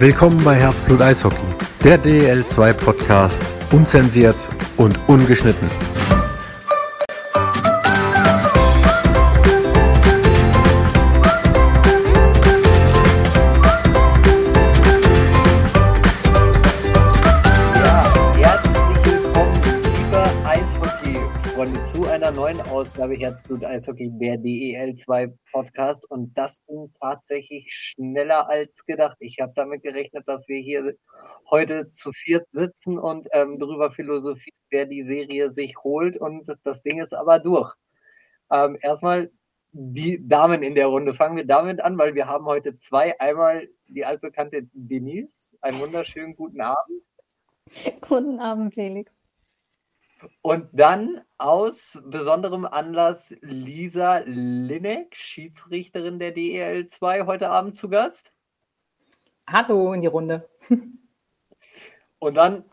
Willkommen bei Herzblut Eishockey, der DL2 Podcast, unzensiert und ungeschnitten. Ausgabe Herzblut Eishockey, der DEL2 Podcast. Und das ging tatsächlich schneller als gedacht. Ich habe damit gerechnet, dass wir hier heute zu viert sitzen und ähm, darüber philosophieren, wer die Serie sich holt. Und das Ding ist aber durch. Ähm, erstmal die Damen in der Runde. Fangen wir damit an, weil wir haben heute zwei. Einmal die altbekannte Denise. Einen wunderschönen guten Abend. Guten Abend, Felix. Und dann aus besonderem Anlass Lisa Linek, Schiedsrichterin der DEL 2, heute Abend zu Gast. Hallo in die Runde. Und dann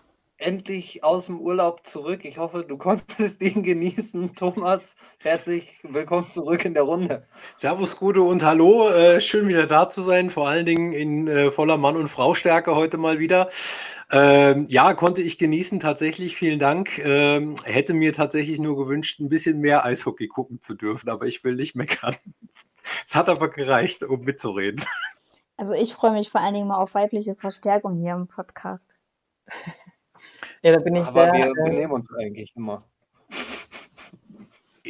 endlich aus dem Urlaub zurück. Ich hoffe, du konntest ihn genießen. Thomas, herzlich willkommen zurück in der Runde. Servus, Gude und hallo. Äh, schön wieder da zu sein, vor allen Dingen in äh, voller Mann- und Frau-Stärke heute mal wieder. Ähm, ja, konnte ich genießen, tatsächlich. Vielen Dank. Ähm, hätte mir tatsächlich nur gewünscht, ein bisschen mehr Eishockey gucken zu dürfen, aber ich will nicht meckern. Es hat aber gereicht, um mitzureden. Also ich freue mich vor allen Dingen mal auf weibliche Verstärkung hier im Podcast. Ja, da bin ich aber sehr. Wir äh, benehmen uns eigentlich immer.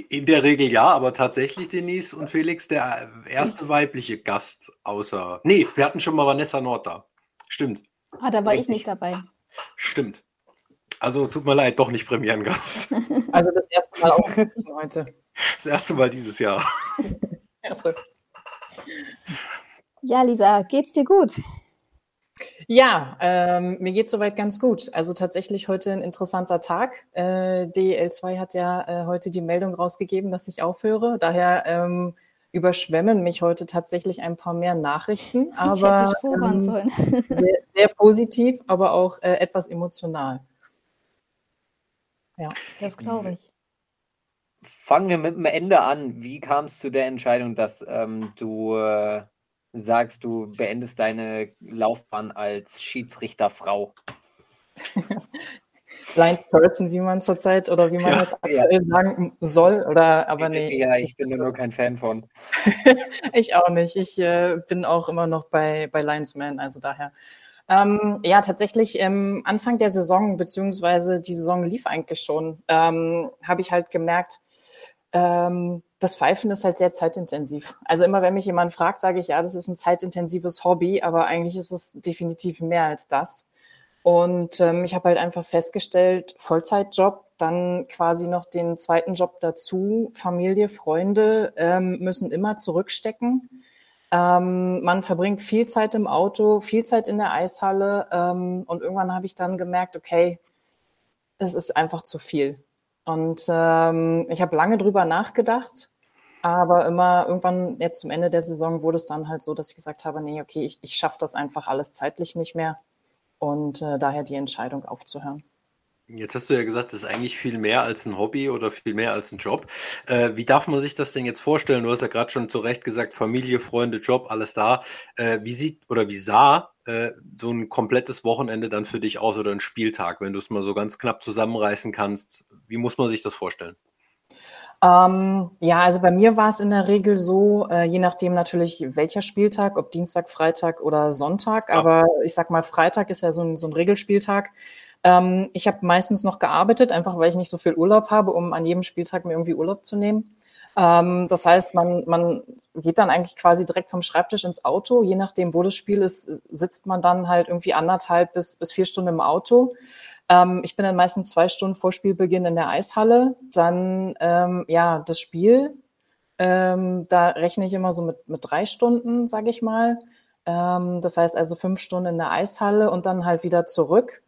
In der Regel ja, aber tatsächlich Denise und Felix der erste weibliche Gast außer. Nee, wir hatten schon mal Vanessa Nord da. Stimmt. Ah, da war Richtig. ich nicht dabei. Stimmt. Also tut mir leid, doch nicht Premierengast. Also das erste Mal aufgerufen heute. Das erste Mal dieses Jahr. Erste. Ja, Lisa, geht's dir gut? Ja, ähm, mir geht soweit ganz gut. Also tatsächlich heute ein interessanter Tag. Äh, DL2 hat ja äh, heute die Meldung rausgegeben, dass ich aufhöre. Daher ähm, überschwemmen mich heute tatsächlich ein paar mehr Nachrichten, ich hätte aber ähm, sollen. sehr, sehr positiv, aber auch äh, etwas emotional. Ja. Das glaube ich. Fangen wir mit dem Ende an. Wie kam es zu der Entscheidung, dass ähm, du äh, sagst, du beendest deine Laufbahn als Schiedsrichterfrau? Blind Person, wie man zurzeit oder wie man Ja. jetzt aktuell sagen soll, oder aber nee. Ja, ich bin nur kein Fan von. Ich auch nicht. Ich äh, bin auch immer noch bei, bei Linesman, also daher. Ähm, ja, tatsächlich ähm, Anfang der Saison, beziehungsweise die Saison lief eigentlich schon, ähm, habe ich halt gemerkt, ähm, das Pfeifen ist halt sehr zeitintensiv. Also immer wenn mich jemand fragt, sage ich, ja, das ist ein zeitintensives Hobby, aber eigentlich ist es definitiv mehr als das. Und ähm, ich habe halt einfach festgestellt, Vollzeitjob, dann quasi noch den zweiten Job dazu, Familie, Freunde ähm, müssen immer zurückstecken. Ähm, man verbringt viel Zeit im Auto, viel Zeit in der Eishalle ähm, und irgendwann habe ich dann gemerkt, okay, es ist einfach zu viel. Und ähm, ich habe lange drüber nachgedacht, aber immer irgendwann jetzt zum Ende der Saison wurde es dann halt so, dass ich gesagt habe, nee, okay, ich, ich schaffe das einfach alles zeitlich nicht mehr und äh, daher die Entscheidung aufzuhören. Jetzt hast du ja gesagt, das ist eigentlich viel mehr als ein Hobby oder viel mehr als ein Job. Äh, wie darf man sich das denn jetzt vorstellen? Du hast ja gerade schon zu Recht gesagt, Familie, Freunde, Job, alles da. Äh, wie sieht oder wie sah äh, so ein komplettes Wochenende dann für dich aus oder ein Spieltag, wenn du es mal so ganz knapp zusammenreißen kannst? Wie muss man sich das vorstellen? Ähm, ja, also bei mir war es in der Regel so, äh, je nachdem natürlich welcher Spieltag, ob Dienstag, Freitag oder Sonntag, Ja. aber ich sag mal, Freitag ist ja so ein, so ein Regelspieltag. Ähm, ich habe meistens noch gearbeitet, einfach weil ich nicht so viel Urlaub habe, um an jedem Spieltag mir irgendwie Urlaub zu nehmen. Ähm, das heißt, man, man geht dann eigentlich quasi direkt vom Schreibtisch ins Auto. Je nachdem, wo das Spiel ist, sitzt man dann halt irgendwie anderthalb bis, bis vier Stunden im Auto. Ähm, ich bin dann meistens zwei Stunden vor Spielbeginn in der Eishalle. Dann, ähm, ja, das Spiel. Ähm, da rechne ich immer so mit, mit drei Stunden, sage ich mal. Ähm, das heißt also fünf Stunden in der Eishalle und dann halt wieder zurück.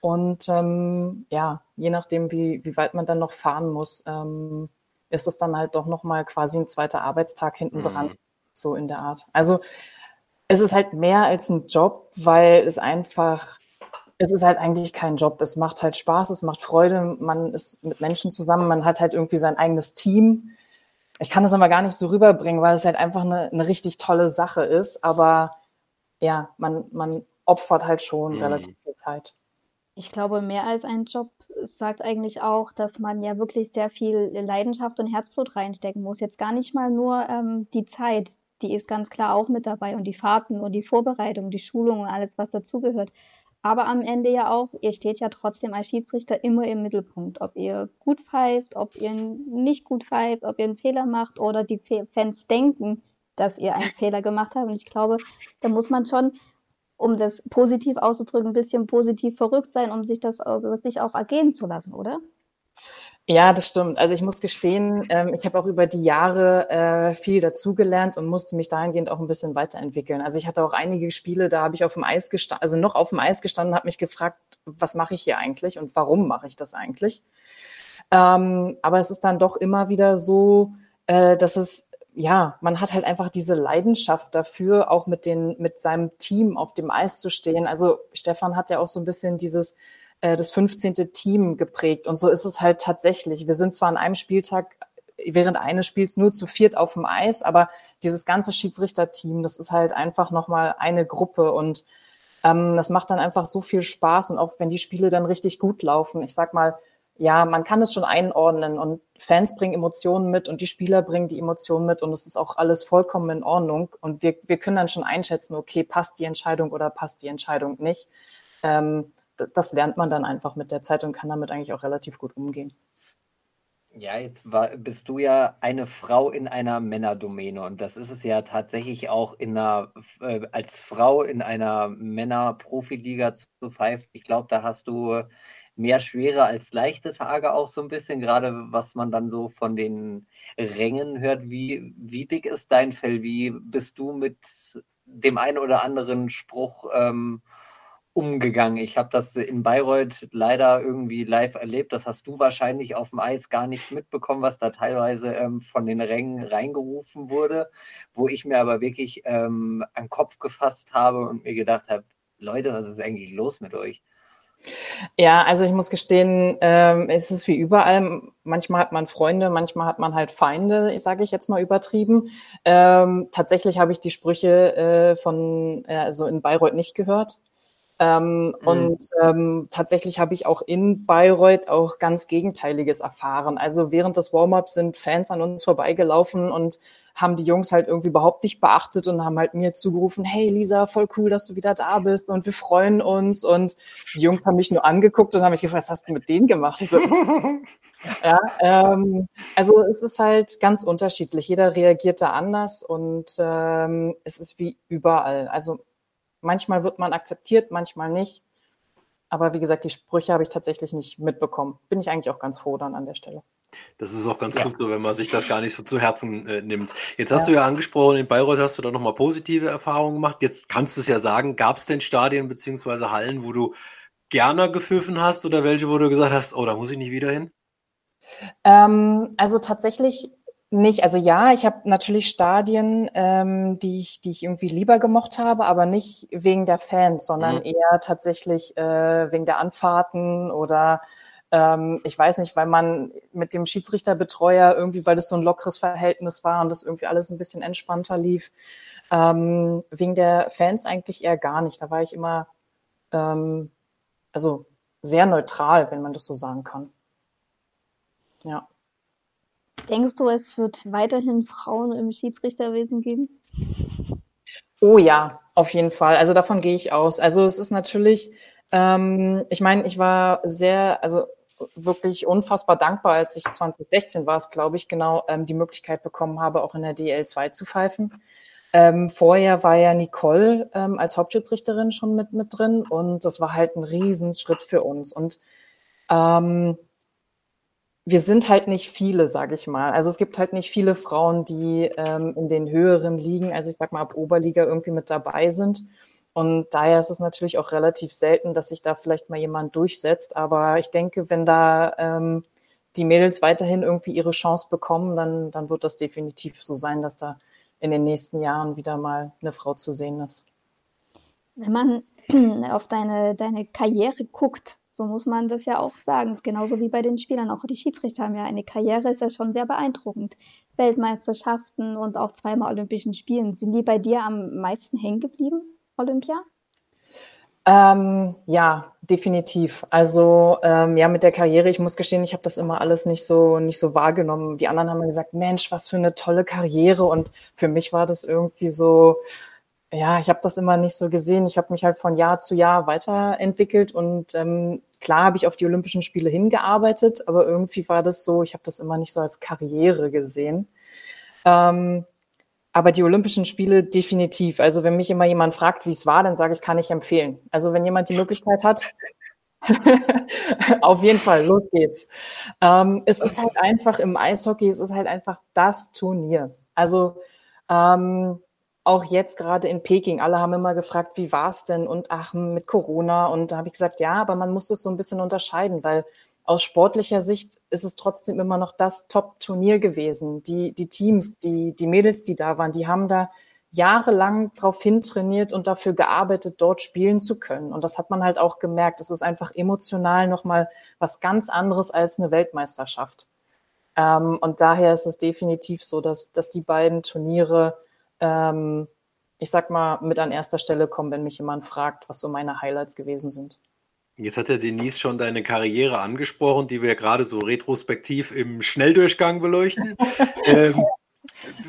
Und ähm, ja, je nachdem, wie, wie weit man dann noch fahren muss, ähm, ist es dann halt doch nochmal quasi ein zweiter Arbeitstag hinten dran, Mhm. so in der Art. Also es ist halt mehr als ein Job, weil es einfach, es ist halt eigentlich kein Job. Es macht halt Spaß, es macht Freude, man ist mit Menschen zusammen, man hat halt irgendwie sein eigenes Team. Ich kann das aber gar nicht so rüberbringen, weil es halt einfach eine, eine richtig tolle Sache ist. Aber ja, man, man opfert halt schon mhm. relativ viel Zeit. Ich glaube, mehr als ein Job sagt eigentlich auch, dass man ja wirklich sehr viel Leidenschaft und Herzblut reinstecken muss. Jetzt gar nicht mal nur ähm, die Zeit, die ist ganz klar auch mit dabei und die Fahrten und die Vorbereitung, die Schulung und alles, was dazugehört. Aber am Ende ja auch, ihr steht ja trotzdem als Schiedsrichter immer im Mittelpunkt. Ob ihr gut pfeift, ob ihr nicht gut pfeift, ob ihr einen Fehler macht oder die Fans denken, dass ihr einen Fehler gemacht habt. Und ich glaube, da muss man schon, um das positiv auszudrücken, ein bisschen positiv verrückt sein, um sich das sich auch ergehen zu lassen, oder? Ja, das stimmt. Also ich muss gestehen, ähm, ich habe auch über die Jahre äh, viel dazugelernt und musste mich dahingehend auch ein bisschen weiterentwickeln. Also ich hatte auch einige Spiele, da habe ich auf dem Eis gestanden, also noch auf dem Eis gestanden, habe mich gefragt, was mache ich hier eigentlich und warum mache ich das eigentlich? Ähm, aber es ist dann doch immer wieder so, äh, dass es ja, man hat halt einfach diese Leidenschaft dafür, auch mit den, mit seinem Team auf dem Eis zu stehen. Also Stefan hat ja auch so ein bisschen dieses äh, das 15. Team geprägt. Und so ist es halt tatsächlich. Wir sind zwar an einem Spieltag während eines Spiels nur zu viert auf dem Eis, aber dieses ganze Schiedsrichterteam, das ist halt einfach nochmal eine Gruppe und ähm, das macht dann einfach so viel Spaß und auch wenn die Spiele dann richtig gut laufen, ich sag mal, ja, man kann es schon einordnen und Fans bringen Emotionen mit und die Spieler bringen die Emotionen mit und es ist auch alles vollkommen in Ordnung und wir, wir können dann schon einschätzen, okay, passt die Entscheidung oder passt die Entscheidung nicht. Ähm, das lernt man dann einfach mit der Zeit und kann damit eigentlich auch relativ gut umgehen. Ja, jetzt war, bist du ja eine Frau in einer Männerdomäne und das ist es ja tatsächlich auch in einer, äh, als Frau in einer Männer-Profiliga zu pfeifen. Ich glaube, da hast du mehr schwere als leichte Tage auch so ein bisschen, gerade was man dann so von den Rängen hört. Wie, wie dick ist dein Fell? Wie bist du mit dem einen oder anderen Spruch ähm, umgegangen. Ich habe das in Bayreuth leider irgendwie live erlebt. Das hast du wahrscheinlich auf dem Eis gar nicht mitbekommen, was da teilweise ähm, von den Rängen reingerufen wurde, wo ich mir aber wirklich ähm, an den Kopf gefasst habe und mir gedacht habe, Leute, was ist eigentlich los mit euch? Ja, also ich muss gestehen, ähm, es ist wie überall. Manchmal hat man Freunde, manchmal hat man halt Feinde, sage ich jetzt mal übertrieben. Ähm, tatsächlich habe ich die Sprüche äh, von, äh, also in Bayreuth nicht gehört. Ähm, mhm. Und ähm, tatsächlich habe ich auch in Bayreuth auch ganz Gegenteiliges erfahren. Also während des Warm-ups sind Fans an uns vorbeigelaufen und haben die Jungs halt irgendwie überhaupt nicht beachtet und haben halt mir zugerufen, hey Lisa, voll cool, dass du wieder da bist und wir freuen uns. Und die Jungs haben mich nur angeguckt und haben mich gefragt, was hast du mit denen gemacht? So, ja, ähm, also es ist halt ganz unterschiedlich. Jeder reagiert da anders und ähm, es ist wie überall. Also Manchmal wird man akzeptiert, manchmal nicht. Aber wie gesagt, die Sprüche habe ich tatsächlich nicht mitbekommen. Bin ich eigentlich auch ganz froh dann an der Stelle. Das ist auch ganz ja. gut so, wenn man sich das gar nicht so zu Herzen äh, nimmt. Jetzt hast ja. du ja angesprochen, in Bayreuth hast du da nochmal positive Erfahrungen gemacht. Jetzt kannst du es ja sagen, gab es denn Stadien bzw. Hallen, wo du gerne gepfiffen hast oder welche, wo du gesagt hast, oh, da muss ich nicht wieder hin? Ähm, also tatsächlich nicht, also ja, ich habe natürlich Stadien, ähm, die, ich, die ich irgendwie lieber gemocht habe, aber nicht wegen der Fans, sondern mhm. eher tatsächlich äh, wegen der Anfahrten oder ähm, ich weiß nicht, weil man mit dem Schiedsrichterbetreuer irgendwie, weil das so ein lockeres Verhältnis war und das irgendwie alles ein bisschen entspannter lief. Ähm, wegen der Fans eigentlich eher gar nicht. Da war ich immer ähm, also sehr neutral, wenn man das so sagen kann. Ja. Denkst du, es wird weiterhin Frauen im Schiedsrichterwesen geben? Oh ja, auf jeden Fall. Also davon gehe ich aus. Also es ist natürlich, ähm, ich meine, ich war sehr, also wirklich unfassbar dankbar, als ich 2016 war es, glaube ich, genau, ähm, die Möglichkeit bekommen habe, auch in der DL2 zu pfeifen. Ähm, vorher war ja Nicole ähm, als Hauptschiedsrichterin schon mit, mit drin und das war halt ein Riesenschritt für uns. Und ähm, wir sind halt nicht viele, sage ich mal. Also es gibt halt nicht viele Frauen, die ähm, in den höheren Ligen, also ich sag mal ab Oberliga irgendwie mit dabei sind. Und daher ist es natürlich auch relativ selten, dass sich da vielleicht mal jemand durchsetzt. Aber ich denke, wenn da ähm, die Mädels weiterhin irgendwie ihre Chance bekommen, dann, dann wird das definitiv so sein, dass da in den nächsten Jahren wieder mal eine Frau zu sehen ist. Wenn man auf deine, deine Karriere guckt, so muss man das ja auch sagen. Das ist genauso wie bei den Spielern. Auch die Schiedsrichter haben ja eine Karriere, ist ja schon sehr beeindruckend. Weltmeisterschaften und auch zweimal Olympischen Spielen. Sind die bei dir am meisten hängen geblieben, Olympia? Ähm, ja, definitiv. Also ähm, ja, mit der Karriere, ich muss gestehen, ich habe das immer alles nicht so nicht so wahrgenommen. Die anderen haben gesagt, Mensch, was für eine tolle Karriere. Und für mich war das irgendwie so, ja, ich habe das immer nicht so gesehen. Ich habe mich halt von Jahr zu Jahr weiterentwickelt und ähm, klar habe ich auf die Olympischen Spiele hingearbeitet, aber irgendwie war das so, ich habe das immer nicht so als Karriere gesehen. Ähm, aber die Olympischen Spiele definitiv. Also wenn mich immer jemand fragt, wie es war, dann sage ich, kann ich empfehlen. Also wenn jemand die Möglichkeit hat, auf jeden Fall, los geht's. Ähm, es ist halt einfach im Eishockey, es ist halt einfach das Turnier. Also ähm, auch jetzt gerade in Peking, alle haben immer gefragt, wie war es denn? Und ach, mit Corona. Und da habe ich gesagt, ja, aber man muss das so ein bisschen unterscheiden, weil aus sportlicher Sicht ist es trotzdem immer noch das Top-Turnier gewesen. Die, die Teams, die, die Mädels, die da waren, die haben da jahrelang drauf hintrainiert und dafür gearbeitet, dort spielen zu können. Und das hat man halt auch gemerkt. Es ist einfach emotional nochmal was ganz anderes als eine Weltmeisterschaft. Ähm, und daher ist es definitiv so, dass, dass die beiden Turniere, ähm, ich sag mal, mit an erster Stelle kommen, wenn mich jemand fragt, was so meine Highlights gewesen sind. Jetzt hat der Denise schon deine Karriere angesprochen, die wir gerade so retrospektiv im Schnelldurchgang beleuchten. ähm,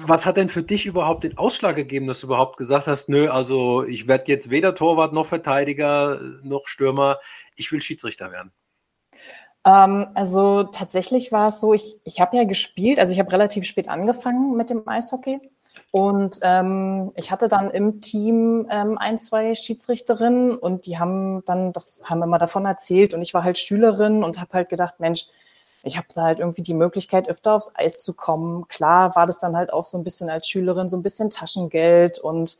was hat denn für dich überhaupt den Ausschlag gegeben, dass du überhaupt gesagt hast, nö, also ich werde jetzt weder Torwart noch Verteidiger noch Stürmer, ich will Schiedsrichter werden? Ähm, also tatsächlich war es so, ich, ich habe ja gespielt, also ich habe relativ spät angefangen mit dem Eishockey und ähm, ich hatte dann im Team ähm, ein, zwei Schiedsrichterinnen und die haben dann, das haben immer davon erzählt und ich war halt Schülerin und habe halt gedacht, Mensch, ich habe da halt irgendwie die Möglichkeit, öfter aufs Eis zu kommen. Klar war das dann halt auch so ein bisschen als Schülerin so ein bisschen Taschengeld und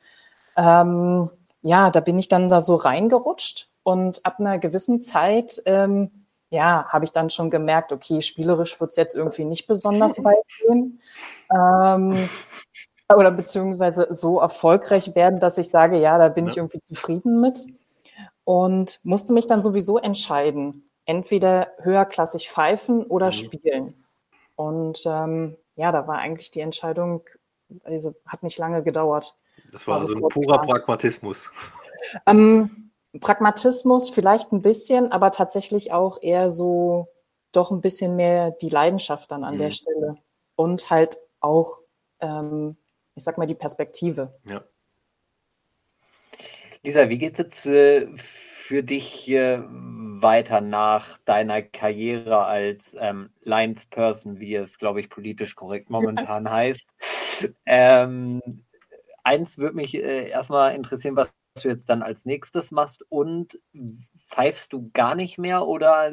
ähm, ja, da bin ich dann da so reingerutscht und ab einer gewissen Zeit ähm, ja, habe ich dann schon gemerkt, okay, spielerisch wird's jetzt irgendwie nicht besonders weit gehen. Ähm, oder beziehungsweise so erfolgreich werden, dass ich sage, ja, da bin ja. ich irgendwie zufrieden mit. Und musste mich dann sowieso entscheiden, entweder höherklassig pfeifen oder mhm. spielen. Und ähm, ja, da war eigentlich die Entscheidung, also hat nicht lange gedauert. Das war, war so ein purer klar. Pragmatismus. Ähm, Pragmatismus vielleicht ein bisschen, aber tatsächlich auch eher so doch ein bisschen mehr die Leidenschaft dann an mhm. der Stelle. Und halt auch ähm, ich sag mal, die Perspektive. Ja. Lisa, wie geht es jetzt äh, für dich äh, weiter nach deiner Karriere als ähm, Linesperson, wie es, glaube ich, politisch korrekt momentan ja. heißt? Ähm, eins würde mich äh, erstmal interessieren, was du jetzt dann als nächstes machst und pfeifst du gar nicht mehr oder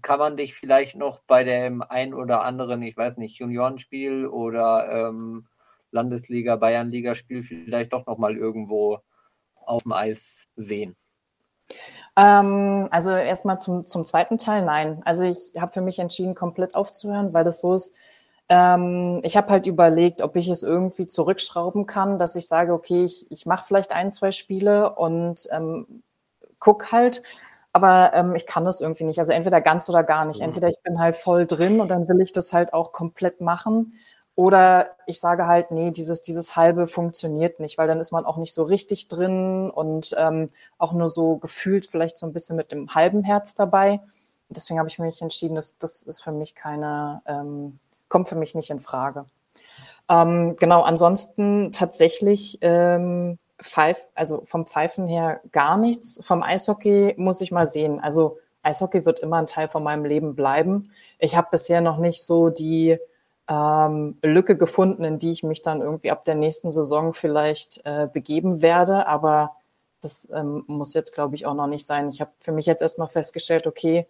kann man dich vielleicht noch bei dem ein oder anderen, ich weiß nicht, Juniorenspiel oder ähm, Landesliga, Bayernliga-Spiel vielleicht doch nochmal irgendwo auf dem Eis sehen? Ähm, also erstmal zum, zum zweiten Teil, nein. Also ich habe für mich entschieden, komplett aufzuhören, weil das so ist. Ähm, ich habe halt überlegt, ob ich es irgendwie zurückschrauben kann, dass ich sage, okay, ich, ich mache vielleicht ein, zwei Spiele und ähm, guck halt. Aber ähm, ich kann das irgendwie nicht. Also entweder ganz oder gar nicht. Mhm. Entweder ich bin halt voll drin und dann will ich das halt auch komplett machen. Oder ich sage halt, nee, dieses, dieses halbe funktioniert nicht, weil dann ist man auch nicht so richtig drin und ähm, auch nur so gefühlt vielleicht so ein bisschen mit dem halben Herz dabei. Deswegen habe ich mich entschieden, dass das ist für mich keine, ähm, kommt für mich nicht in Frage. Ähm, genau, ansonsten tatsächlich ähm, Pfeif, also vom Pfeifen her gar nichts. Vom Eishockey muss ich mal sehen. Also Eishockey wird immer ein Teil von meinem Leben bleiben. Ich habe bisher noch nicht so die ähm, Lücke gefunden, in die ich mich dann irgendwie ab der nächsten Saison vielleicht äh, begeben werde. Aber das ähm, muss jetzt, glaube ich, auch noch nicht sein. Ich habe für mich jetzt erstmal festgestellt, okay,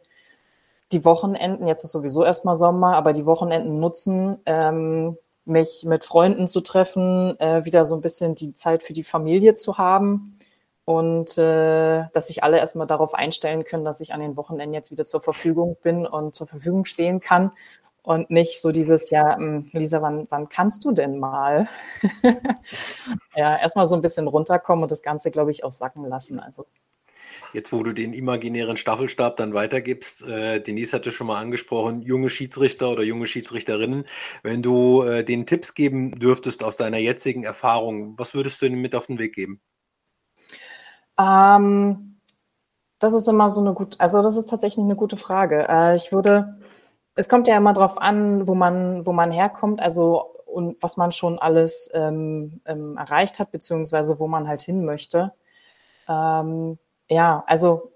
die Wochenenden, jetzt ist sowieso erstmal Sommer, aber die Wochenenden nutzen, ähm, mich mit Freunden zu treffen, äh, wieder so ein bisschen die Zeit für die Familie zu haben und äh, dass sich alle erstmal darauf einstellen können, dass ich an den Wochenenden jetzt wieder zur Verfügung bin und zur Verfügung stehen kann und nicht so dieses, ja, hm, Lisa, wann, wann kannst du denn mal? ja, erstmal so ein bisschen runterkommen und das Ganze, glaube ich, auch sacken lassen. Also. Jetzt, wo du den imaginären Staffelstab dann weitergibst, äh, Denise hatte schon mal angesprochen, junge Schiedsrichter oder junge Schiedsrichterinnen, wenn du äh, den Tipps geben dürftest aus deiner jetzigen Erfahrung, was würdest du ihnen mit auf den Weg geben? Ähm, das ist immer so eine gute, also das ist tatsächlich eine gute Frage. Äh, ich würde, es kommt ja immer darauf an, wo man, wo man herkommt, also und was man schon alles ähm, ähm, erreicht hat, beziehungsweise wo man halt hin möchte. Ähm, ja, also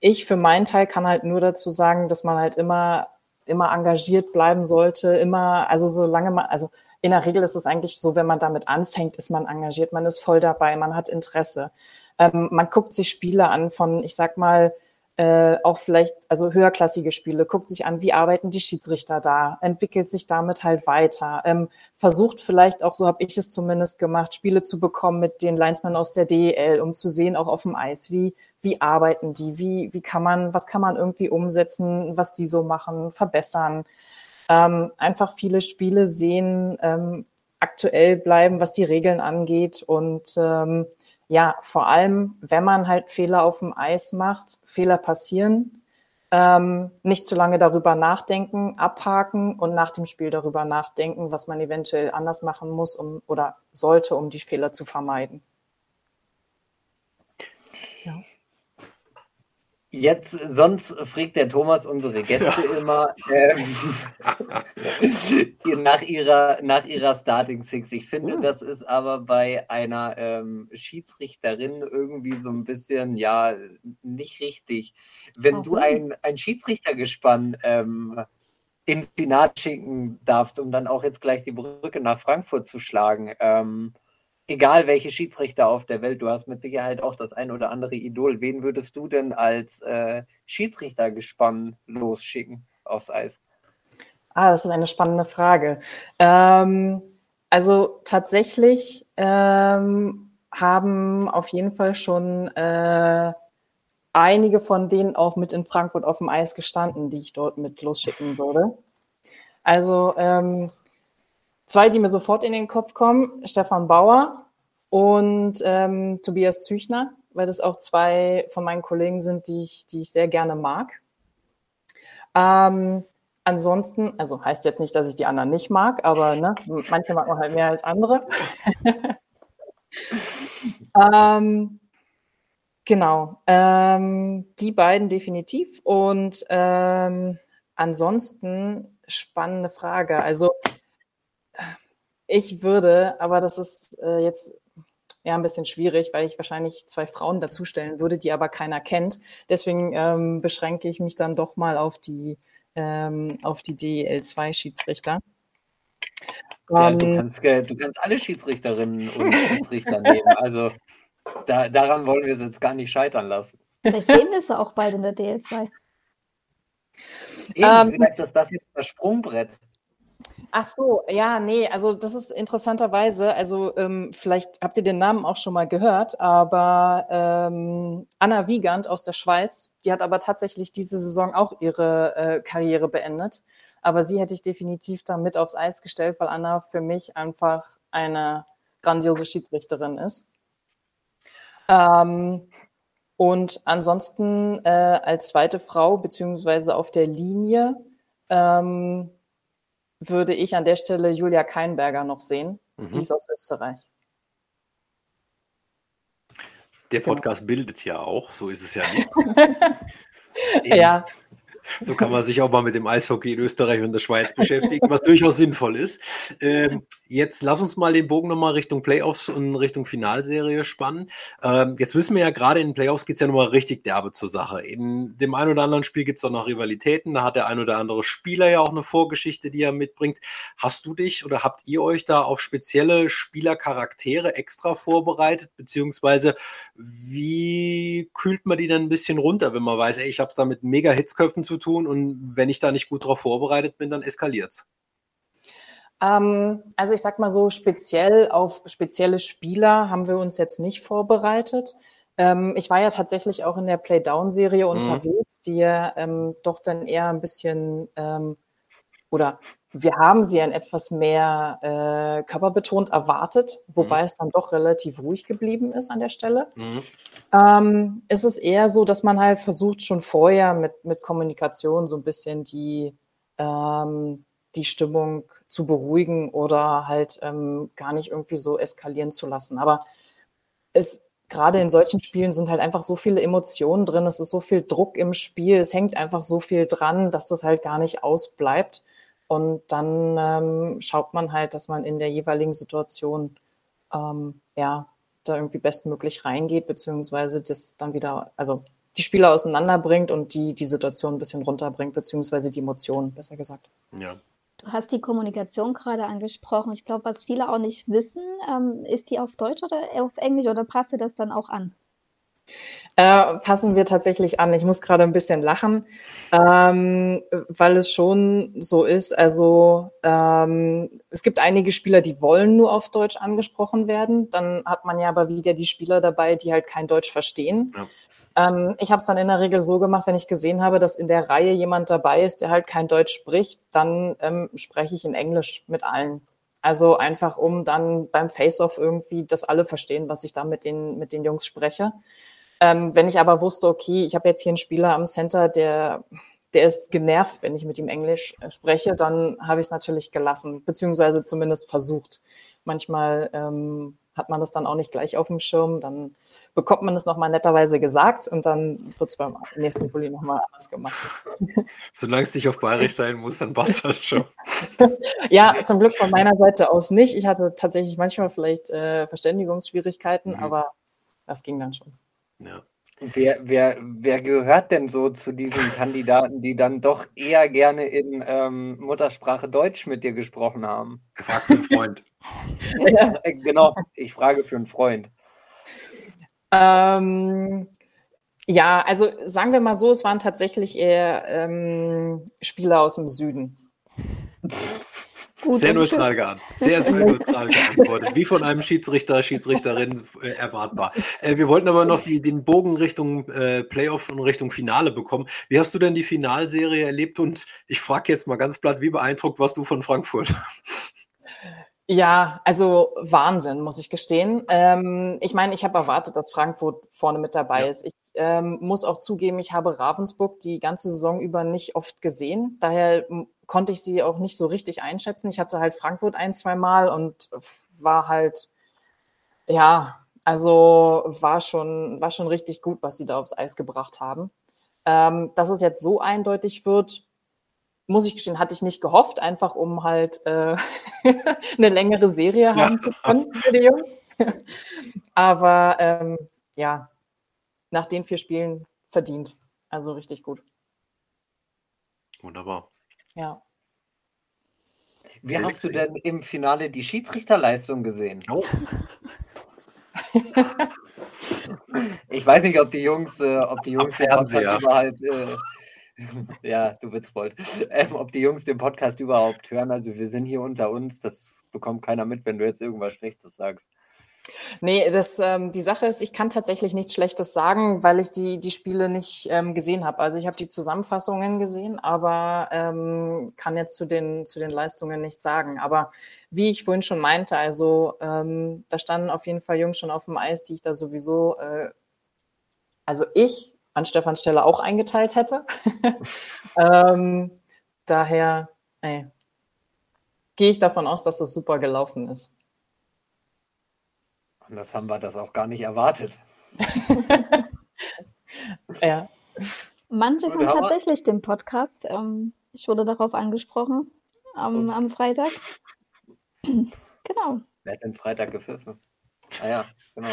ich für meinen Teil kann halt nur dazu sagen, dass man halt immer, immer engagiert bleiben sollte, immer, also solange man, also in der Regel ist es eigentlich so, wenn man damit anfängt, ist man engagiert, man ist voll dabei, man hat Interesse. Ähm, man guckt sich Spiele an von, ich sag mal, äh, auch vielleicht, also höherklassige Spiele, guckt sich an, wie arbeiten die Schiedsrichter da, entwickelt sich damit halt weiter, ähm, versucht vielleicht auch, so habe ich es zumindest gemacht, Spiele zu bekommen mit den Linesmen aus der DEL, um zu sehen, auch auf dem Eis, wie, wie arbeiten die, wie, wie kann man, was kann man irgendwie umsetzen, was die so machen, verbessern. Ähm, einfach viele Spiele sehen, ähm, aktuell bleiben, was die Regeln angeht und ähm, ja, vor allem, wenn man halt Fehler auf dem Eis macht, Fehler passieren, ähm, nicht zu lange darüber nachdenken, abhaken und nach dem Spiel darüber nachdenken, was man eventuell anders machen muss um, oder sollte, um die Fehler zu vermeiden. Jetzt, sonst fragt der Thomas unsere Gäste ja. immer ähm, nach, ihrer, nach ihrer Starting Six. Ich finde, uh. das ist aber bei einer ähm, Schiedsrichterin irgendwie so ein bisschen, ja, nicht richtig. Wenn oh. du ein, ein Schiedsrichtergespann ähm, ins Finale schicken darfst, um dann auch jetzt gleich die Brücke nach Frankfurt zu schlagen, ähm, egal welche Schiedsrichter auf der Welt, du hast mit Sicherheit auch das ein oder andere Idol. Wen würdest du denn als äh, Schiedsrichtergespann losschicken aufs Eis? Ah, das ist eine spannende Frage. Ähm, also tatsächlich ähm, haben auf jeden Fall schon äh, einige von denen auch mit in Frankfurt auf dem Eis gestanden, die ich dort mit losschicken würde. Also ähm, Zwei, die mir sofort in den Kopf kommen, Stefan Bauer und ähm, Tobias Züchner, weil das auch zwei von meinen Kollegen sind, die ich, die ich sehr gerne mag. Ähm, ansonsten, also heißt jetzt nicht, dass ich die anderen nicht mag, aber ne, manche mag man halt mehr als andere. ähm, genau, ähm, die beiden definitiv. Und ähm, ansonsten spannende Frage. Also ich würde, aber das ist äh, jetzt ja ein bisschen schwierig, weil ich wahrscheinlich zwei Frauen dazustellen würde, die aber keiner kennt. Deswegen ähm, beschränke ich mich dann doch mal auf die, ähm, auf die DEL2-Schiedsrichter. Ja, du, ähm, kannst, du kannst alle Schiedsrichterinnen und Schiedsrichter nehmen. Also da, daran wollen wir es jetzt gar nicht scheitern lassen. Vielleicht sehen wir sie auch bald in der DL2. Eben, ähm, vielleicht ist das jetzt das Sprungbrett. Ach so, ja, nee, also das ist interessanterweise, also ähm, vielleicht habt ihr den Namen auch schon mal gehört, aber ähm, Anna Wiegand aus der Schweiz, die hat aber tatsächlich diese Saison auch ihre äh, Karriere beendet. Aber sie hätte ich definitiv da mit aufs Eis gestellt, weil Anna für mich einfach eine grandiose Schiedsrichterin ist. Ähm, und ansonsten äh, als zweite Frau, beziehungsweise auf der Linie, ähm, würde ich an der Stelle Julia Keinberger noch sehen. Mhm. Die ist aus Österreich. Der genau. Podcast genau. bildet ja auch, so ist es ja nicht. ja. So kann man sich auch mal mit dem Eishockey in Österreich und der Schweiz beschäftigen, was durchaus sinnvoll ist. Ähm, jetzt lass uns mal den Bogen nochmal Richtung Playoffs und Richtung Finalserie spannen. Ähm, jetzt wissen wir ja, gerade in den Playoffs geht es ja nochmal richtig derbe zur Sache. In dem einen oder anderen Spiel gibt es auch noch Rivalitäten. Da hat der ein oder andere Spieler ja auch eine Vorgeschichte, die er mitbringt. Hast du dich oder habt ihr euch da auf spezielle Spielercharaktere extra vorbereitet? Beziehungsweise wie kühlt man die dann ein bisschen runter, wenn man weiß, ey, ich habe es da mit mega Hitzköpfen zu tun und wenn ich da nicht gut darauf vorbereitet bin, dann eskaliert es? Ähm, also ich sag mal so, speziell auf spezielle Spieler haben wir uns jetzt nicht vorbereitet. Ähm, ich war ja tatsächlich auch in der Playdown-Serie mhm. unterwegs, die ja ähm, doch dann eher ein bisschen ähm, oder wir haben sie ein etwas mehr äh, körperbetont erwartet, wobei mhm. es dann doch relativ ruhig geblieben ist an der Stelle. Mhm. Ähm, ist es eher so, dass man halt versucht, schon vorher mit, mit Kommunikation so ein bisschen die, ähm, die Stimmung zu beruhigen oder halt ähm, gar nicht irgendwie so eskalieren zu lassen. Aber es gerade in solchen Spielen sind halt einfach so viele Emotionen drin, es ist so viel Druck im Spiel, es hängt einfach so viel dran, dass das halt gar nicht ausbleibt. Und dann ähm, schaut man halt, dass man in der jeweiligen Situation ähm, ja da irgendwie bestmöglich reingeht, beziehungsweise das dann wieder, also die Spieler auseinanderbringt und die die Situation ein bisschen runterbringt, beziehungsweise die Emotionen, besser gesagt. Ja. Du hast die Kommunikation gerade angesprochen. Ich glaube, was viele auch nicht wissen, ähm, ist die auf Deutsch oder auf Englisch oder passt ihr das dann auch an? Äh, passen wir tatsächlich an. Ich muss gerade ein bisschen lachen, ähm, weil es schon so ist. Also ähm, es gibt einige Spieler, die wollen nur auf Deutsch angesprochen werden. Dann hat man ja aber wieder die Spieler dabei, die halt kein Deutsch verstehen. Ja. Ähm, ich habe es dann in der Regel so gemacht, wenn ich gesehen habe, dass in der Reihe jemand dabei ist, der halt kein Deutsch spricht, dann ähm, spreche ich in Englisch mit allen. Also einfach, um dann beim Face-Off irgendwie, dass alle verstehen, was ich da mit den, mit den Jungs spreche. Ähm, wenn ich aber wusste, okay, ich habe jetzt hier einen Spieler am Center, der, der ist genervt, wenn ich mit ihm Englisch äh, spreche, dann habe ich es natürlich gelassen, beziehungsweise zumindest versucht. Manchmal ähm, hat man das dann auch nicht gleich auf dem Schirm, dann bekommt man es nochmal netterweise gesagt und dann wird es beim nächsten Pulli nochmal anders gemacht. Solange es nicht auf Bayerisch sein muss, dann passt das schon. ja, zum Glück von meiner Seite aus nicht. Ich hatte tatsächlich manchmal vielleicht äh, Verständigungsschwierigkeiten, mhm. aber das ging dann schon. Ja. Wer, wer, wer gehört denn so zu diesen Kandidaten, die dann doch eher gerne in ähm, Muttersprache Deutsch mit dir gesprochen haben? Fragt für einen Freund. ja, genau, ich frage für einen Freund. Ähm, ja, also sagen wir mal so, es waren tatsächlich eher ähm, Spieler aus dem Süden. Gut, sehr neutral geantwortet. Sehr, sehr neutral geantwortet. Wie von einem Schiedsrichter, Schiedsrichterin äh, erwartbar. Äh, wir wollten aber noch die, den Bogen Richtung äh, Playoff und Richtung Finale bekommen. Wie hast du denn die Finalserie erlebt? Und ich frage jetzt mal ganz platt, wie beeindruckt warst du von Frankfurt? Ja, also Wahnsinn, muss ich gestehen. Ähm, ich meine, ich habe erwartet, dass Frankfurt vorne mit dabei ja. ist. Ich ähm, muss auch zugeben, ich habe Ravensburg die ganze Saison über nicht oft gesehen. Daher konnte ich sie auch nicht so richtig einschätzen. Ich hatte halt Frankfurt ein, zwei Mal und war halt, ja, also war schon, war schon richtig gut, was sie da aufs Eis gebracht haben. Ähm, dass es jetzt so eindeutig wird, muss ich gestehen, hatte ich nicht gehofft, einfach um halt äh, eine längere Serie haben ja. zu können für die Jungs. Aber ähm, ja, nach den vier Spielen verdient. Also richtig gut. Wunderbar. Ja. Wie hast du denn im Finale die Schiedsrichterleistung gesehen? Oh. ich weiß nicht, ob die Jungs, äh, ob die Jungs überhaupt, äh, ja, du Witzbold, ähm, ob die Jungs den Podcast überhaupt hören. Also wir sind hier unter uns, das bekommt keiner mit, wenn du jetzt irgendwas Schlechtes sagst. Nee, das, ähm, die Sache ist, ich kann tatsächlich nichts Schlechtes sagen, weil ich die, die Spiele nicht ähm, gesehen habe. Also ich habe die Zusammenfassungen gesehen, aber ähm, kann jetzt zu den, zu den Leistungen nichts sagen. Aber wie ich vorhin schon meinte, also ähm, da standen auf jeden Fall Jungs schon auf dem Eis, die ich da sowieso, äh, also ich an Stefan Stelle auch eingeteilt hätte. ähm, daher gehe ich davon aus, dass das super gelaufen ist. Anders haben wir das auch gar nicht erwartet. ja. Manche hören tatsächlich den Podcast. Ähm, ich wurde darauf angesprochen ähm, am Freitag. genau. Wer hat denn Freitag gepfiffen? Ah ja, genau.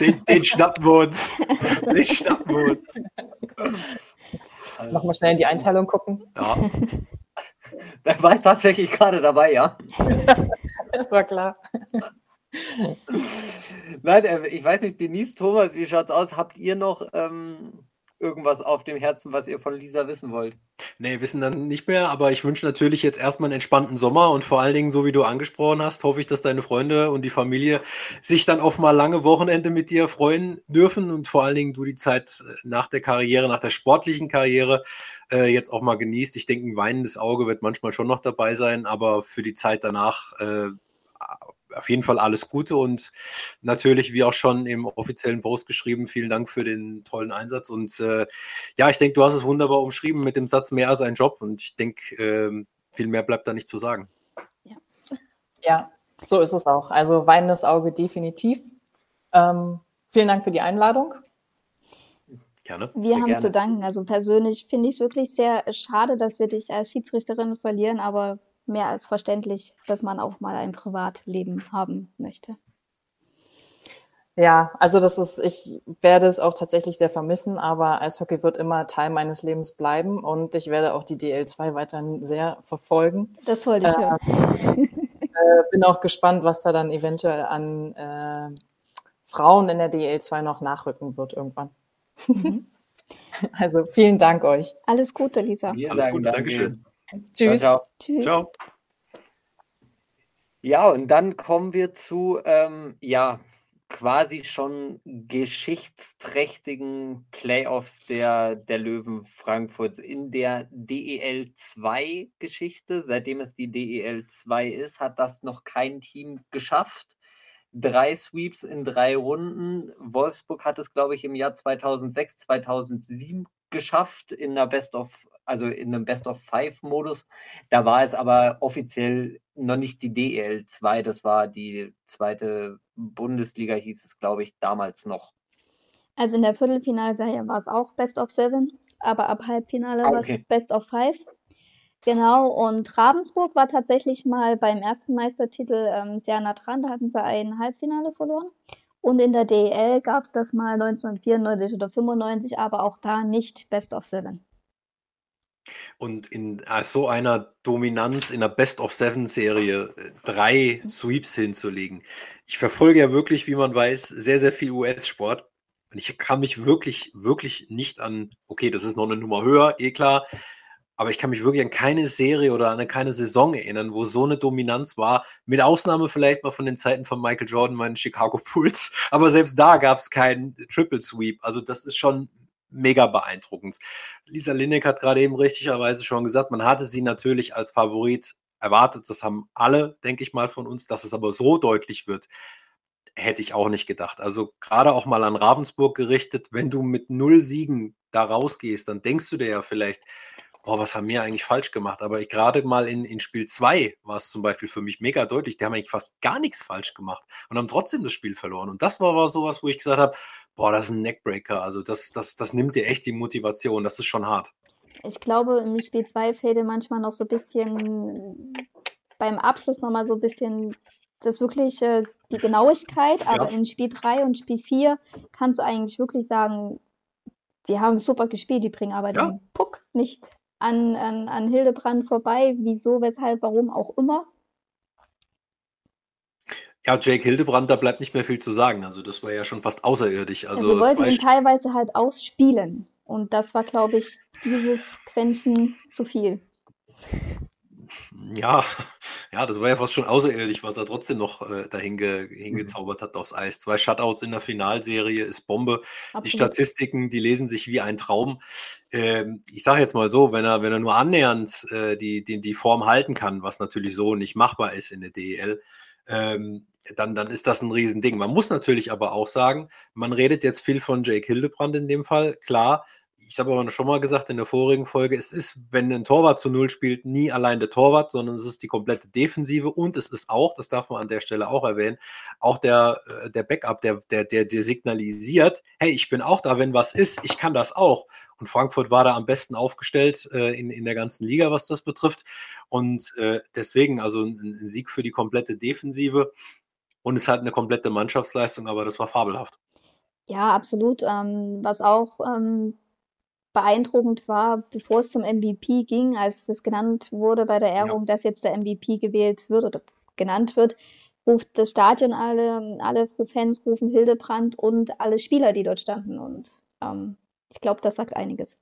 Den, den schnappen wir uns. Den schnappen wir uns. Nochmal schnell in die Einteilung gucken. Ja. Da war ich tatsächlich gerade dabei, ja. das war klar. Nein, äh, ich weiß nicht, Denise, Thomas, wie schaut's aus? Habt ihr noch ähm, irgendwas auf dem Herzen, was ihr von Lisa wissen wollt? Nee, wissen dann nicht mehr, aber ich wünsche natürlich jetzt erstmal einen entspannten Sommer und vor allen Dingen, so wie du angesprochen hast, hoffe ich, dass deine Freunde und die Familie sich dann auf mal lange Wochenende mit dir freuen dürfen und vor allen Dingen du die Zeit äh, nach der Karriere, nach der sportlichen Karriere äh, jetzt auch mal genießt. Ich denke, ein weinendes Auge wird manchmal schon noch dabei sein, aber für die Zeit danach äh, auf jeden Fall alles Gute und natürlich, wie auch schon im offiziellen Post geschrieben, vielen Dank für den tollen Einsatz. Und äh, ja, ich denke, du hast es wunderbar umschrieben mit dem Satz mehr als ein Job und ich denke, äh, viel mehr bleibt da nicht zu sagen. Ja. ja, so ist es auch. Also weinendes Auge definitiv. Ähm, Vielen Dank für die Einladung. Gerne. Wir sehr haben gerne. zu danken. Also persönlich finde ich es wirklich sehr schade, dass wir dich als Schiedsrichterin verlieren, aber mehr als verständlich, dass man auch mal ein Privatleben haben möchte. Ja, also das ist, ich werde es auch tatsächlich sehr vermissen, aber Eishockey wird immer Teil meines Lebens bleiben und ich werde auch die DL2 weiterhin sehr verfolgen. Das wollte ich hören. Äh, bin auch gespannt, was da dann eventuell an äh, Frauen in der DL2 noch nachrücken wird irgendwann. Mhm. Also vielen Dank euch. Alles Gute, Lisa. Wir Alles Gute, Dankeschön. Tschüss. Ciao, ciao. Tschüss. Ciao. Ja, und dann kommen wir zu, ähm, ja, quasi schon geschichtsträchtigen Playoffs der, der Löwen Frankfurts in der DEL 2 Geschichte. Seitdem es die DEL 2 ist, hat das noch kein Team geschafft drei Sweeps in drei Runden. Wolfsburg hat es, glaube ich, im Jahr 2006, 2007 geschafft in einer Best of, also in einem Best of Five Modus. Da war es aber offiziell noch nicht die DEL 2, das war die zweite Bundesliga, hieß es, glaube ich, damals noch. Also in der Viertelfinalserie war es auch Best of Seven, aber ab Halbfinale ah, okay. war es Best of Five. Genau, und Ravensburg war tatsächlich mal beim ersten Meistertitel ähm, sehr nah dran. Da hatten sie ein Halbfinale verloren. Und in der DEL gab es das mal 1994 oder 95, aber auch da nicht Best of Seven. Und in äh, so einer Dominanz in der Best of Seven Serie äh, drei Sweeps hinzulegen. Ich verfolge ja wirklich, wie man weiß, sehr, sehr viel US-Sport. Und ich kann mich wirklich, wirklich nicht an, okay, das ist noch eine Nummer höher, eh klar, aber ich kann mich wirklich an keine Serie oder an keine Saison erinnern, wo so eine Dominanz war. Mit Ausnahme vielleicht mal von den Zeiten von Michael Jordan, meinen Chicago Bulls. Aber selbst da gab es keinen Triple Sweep. Also das ist schon mega beeindruckend. Lisa Lineck hat gerade eben richtigerweise schon gesagt, man hatte sie natürlich als Favorit erwartet. Das haben alle, denke ich mal, von uns. Dass es aber so deutlich wird, hätte ich auch nicht gedacht. Also gerade auch mal an Ravensburg gerichtet, wenn du mit null Siegen da rausgehst, dann denkst du dir ja vielleicht, boah, was haben wir eigentlich falsch gemacht? Aber ich gerade mal in, in Spiel 2 war es zum Beispiel für mich mega deutlich, die haben eigentlich fast gar nichts falsch gemacht und haben trotzdem das Spiel verloren. Und das war aber sowas, wo ich gesagt habe, boah, das ist ein Neckbreaker. Also das, das, das nimmt dir echt die Motivation. Das ist schon hart. Ich glaube, im Spiel 2 fehlte manchmal noch so ein bisschen beim Abschluss nochmal so ein bisschen das wirklich äh, die Genauigkeit, aber ja. in Spiel 3 und Spiel 4 kannst du eigentlich wirklich sagen, die haben super gespielt, die bringen aber ja. den Puck nicht an, an, an Hildebrand vorbei. Wieso, weshalb, warum auch immer. Ja, Jake Hildebrand, da bleibt nicht mehr viel zu sagen. Also das war ja schon fast außerirdisch. Also wir wollten ihn teilweise halt ausspielen. Und das war, glaube ich, dieses Quäntchen zu viel. Ja, ja, das war ja fast schon außerirdisch, was er trotzdem noch äh, dahin ge, hingezaubert hat aufs Eis. Zwei Shutouts in der Finalserie ist Bombe. Absolut. Die Statistiken, die lesen sich wie ein Traum. Ähm, ich sage jetzt mal so, wenn er, wenn er nur annähernd äh, die, die, die Form halten kann, was natürlich so nicht machbar ist in der DEL, ähm, dann, dann ist das ein Riesending. Man muss natürlich aber auch sagen, man redet jetzt viel von Jake Hildebrand in dem Fall. Klar, ich habe aber schon mal gesagt in der vorigen Folge, es ist, wenn ein Torwart zu Null spielt, nie allein der Torwart, sondern es ist die komplette Defensive und es ist auch, das darf man an der Stelle auch erwähnen, auch der, äh, der Backup, der, der, der, der signalisiert, hey, ich bin auch da, wenn was ist, ich kann das auch. Und Frankfurt war da am besten aufgestellt äh, in, in der ganzen Liga, was das betrifft. Und äh, deswegen, also ein, ein Sieg für die komplette Defensive und es hat eine komplette Mannschaftsleistung, aber das war fabelhaft. Ja, absolut. Ähm, was auch ähm, beeindruckend war, bevor es zum MVP ging, als das genannt wurde bei der Ehrung, ja. dass jetzt der MVP gewählt wird oder genannt wird, ruft das Stadion alle, alle Fans rufen Hildebrand und alle Spieler, die dort standen. Und ähm, ich glaube, das sagt einiges.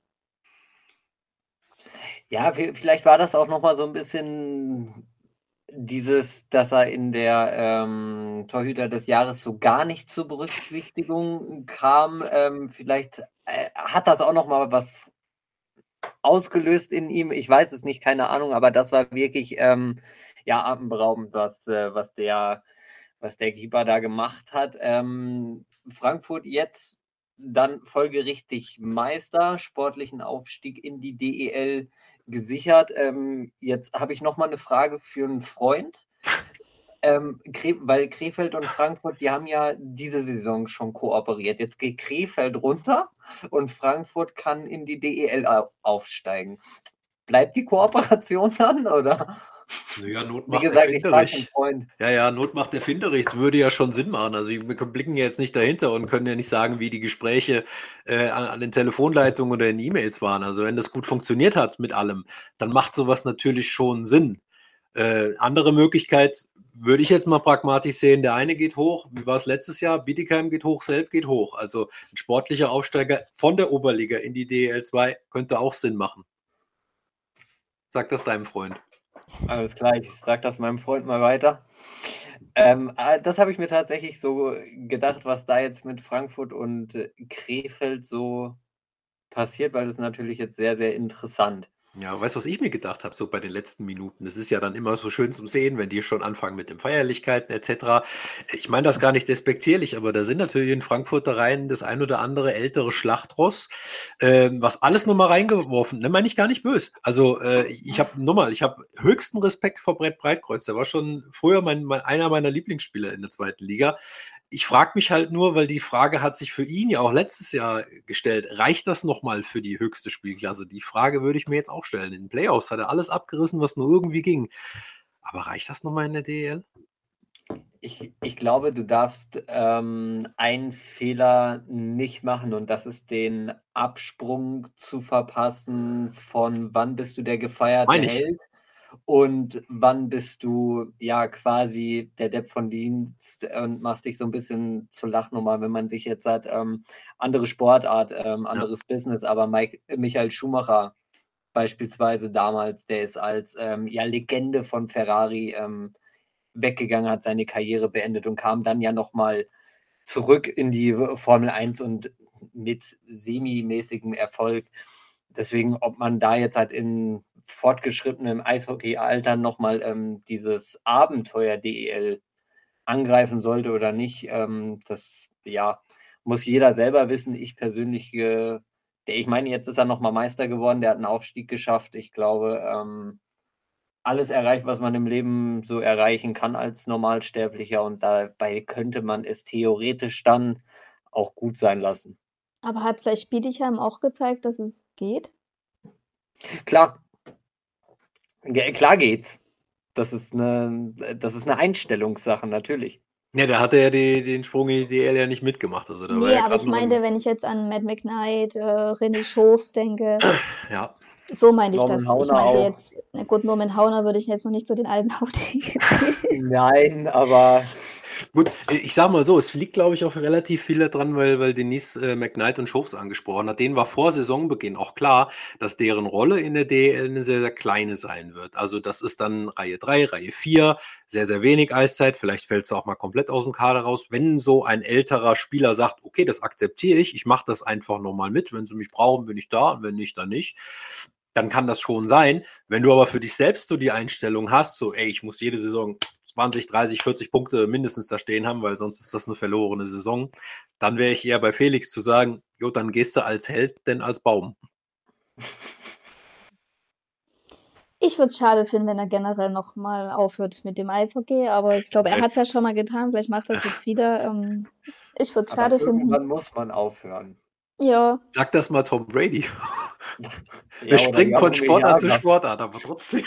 Ja, vielleicht war das auch nochmal so ein bisschen dieses, dass er in der ähm, Torhüter des Jahres so gar nicht zur Berücksichtigung kam. Ähm, vielleicht äh, hat das auch noch mal was ausgelöst in ihm. Ich weiß es nicht, keine Ahnung, aber das war wirklich ähm, ja atemberaubend, was, äh, was der was der Keeper da gemacht hat. Ähm, Frankfurt jetzt dann folgerichtig Meister, sportlichen Aufstieg in die DEL gesichert. Ähm, jetzt habe ich noch mal eine Frage für einen Freund. Ähm, weil Krefeld und Frankfurt, die haben ja diese Saison schon kooperiert. Jetzt geht Krefeld runter und Frankfurt kann in die DEL aufsteigen. Bleibt die Kooperation dann, oder? Naja, Not macht Wie gesagt, erfinderlich. Ja, ja, Not macht erfinderlich. Es würde ja schon Sinn machen. Also wir blicken jetzt nicht dahinter und können ja nicht sagen, wie die Gespräche äh, an, an, den Telefonleitungen oder in E-Mails waren. Also wenn das gut funktioniert hat mit allem, dann macht sowas natürlich schon Sinn. Äh, andere Möglichkeit würde ich jetzt mal pragmatisch sehen. Der eine geht hoch, wie war es letztes Jahr? Bietigheim geht hoch, Selb geht hoch. Also ein sportlicher Aufsteiger von der Oberliga in die DEL 2 könnte auch Sinn machen. Sag das deinem Freund. Alles klar, ich sag das meinem Freund mal weiter. Ähm, äh, das habe ich mir tatsächlich so gedacht, was da jetzt mit Frankfurt und äh, Krefeld so passiert, weil das natürlich jetzt sehr, sehr interessant. Ja, weißt du, was ich mir gedacht habe, so bei den letzten Minuten? Das ist ja dann immer so schön zum Sehen, wenn die schon anfangen mit den Feierlichkeiten etc. Ich meine das gar nicht despektierlich, aber da sind natürlich in Frankfurter Reihen das ein oder andere ältere Schlachtross, äh, was alles nochmal reingeworfen, ne, meine ich gar nicht böse. Also äh, ich habe nochmal, ich habe höchsten Respekt vor Brett Breitkreuz. Der war schon früher mein, mein, einer meiner Lieblingsspieler in der zweiten Liga ich frage mich halt nur, weil die Frage hat sich für ihn ja auch letztes Jahr gestellt, reicht das nochmal für die höchste Spielklasse? Die Frage würde ich mir jetzt auch stellen. In den Playoffs hat er alles abgerissen, was nur irgendwie ging. Aber reicht das nochmal in der DL? Ich, ich glaube, du darfst ähm, einen Fehler nicht machen und das ist den Absprung zu verpassen von wann bist du der gefeierte Held und wann bist du ja quasi der Depp von Dienst und machst dich so ein bisschen zur Lachnummer, wenn man sich jetzt hat, ähm, andere Sportart, ähm, anderes ja. Business, aber Mike, Michael Schumacher beispielsweise damals, der ist als ähm, ja, Legende von Ferrari ähm, weggegangen, hat seine Karriere beendet und kam dann ja nochmal zurück in die Formel 1 und mit semi-mäßigem Erfolg. Deswegen, ob man da jetzt halt in fortgeschrittenem Eishockey-Alter nochmal ähm, dieses Abenteuer DEL angreifen sollte oder nicht, ähm, das ja, muss jeder selber wissen. Ich persönlich, äh, der, ich meine, jetzt ist er nochmal Meister geworden, der hat einen Aufstieg geschafft. Ich glaube, ähm, alles erreicht, was man im Leben so erreichen kann als Normalsterblicher und dabei könnte man es theoretisch dann auch gut sein lassen. Aber hat vielleicht Bietigheim auch gezeigt, dass es geht? Klar, Klar geht's. Das ist eine, das ist eine Einstellungssache, natürlich. Ja, da hat er ja die, den Sprung in die DL ja nicht mitgemacht. Also da nee, ja aber ich meine, wenn ich jetzt an Matt McKnight, äh, René Schofs denke. Ja. So meine ich Norman das. Hauner ich meine auch. jetzt, na gut, Norman Hauner würde ich jetzt noch nicht zu den alten Haudegen Nein, aber Gut, äh, ich sag mal so, es liegt, glaube ich, auch relativ viel daran, weil, weil Denise äh, McKnight und Schofs angesprochen hat. Denen war vor Saisonbeginn auch klar, dass deren Rolle in der DL eine sehr, sehr kleine sein wird. Also das ist dann Reihe 3, Reihe 4, sehr, sehr wenig Eiszeit. Vielleicht fällt es auch mal komplett aus dem Kader raus. Wenn so ein älterer Spieler sagt, okay, das akzeptiere ich, ich mache das einfach nochmal mit. Wenn sie mich brauchen, bin ich da und wenn nicht, dann nicht dann kann das schon sein. Wenn du aber für dich selbst so die Einstellung hast, so, ey, ich muss jede Saison 20, 30, 40 Punkte mindestens da stehen haben, weil sonst ist das eine verlorene Saison, dann wäre ich eher bei Felix zu sagen, jo, dann gehst du als Held, denn als Baum. Ich würde es schade finden, wenn er generell nochmal aufhört mit dem Eishockey, aber ich glaube, er hat es ja schon mal getan, vielleicht macht er es jetzt wieder. Ähm, ich würde es schade irgendwann finden. Irgendwann muss man aufhören. Ja. Sag das mal Tom Brady. Wir ja, springen von Sportart zu Sportart, aber trotzdem.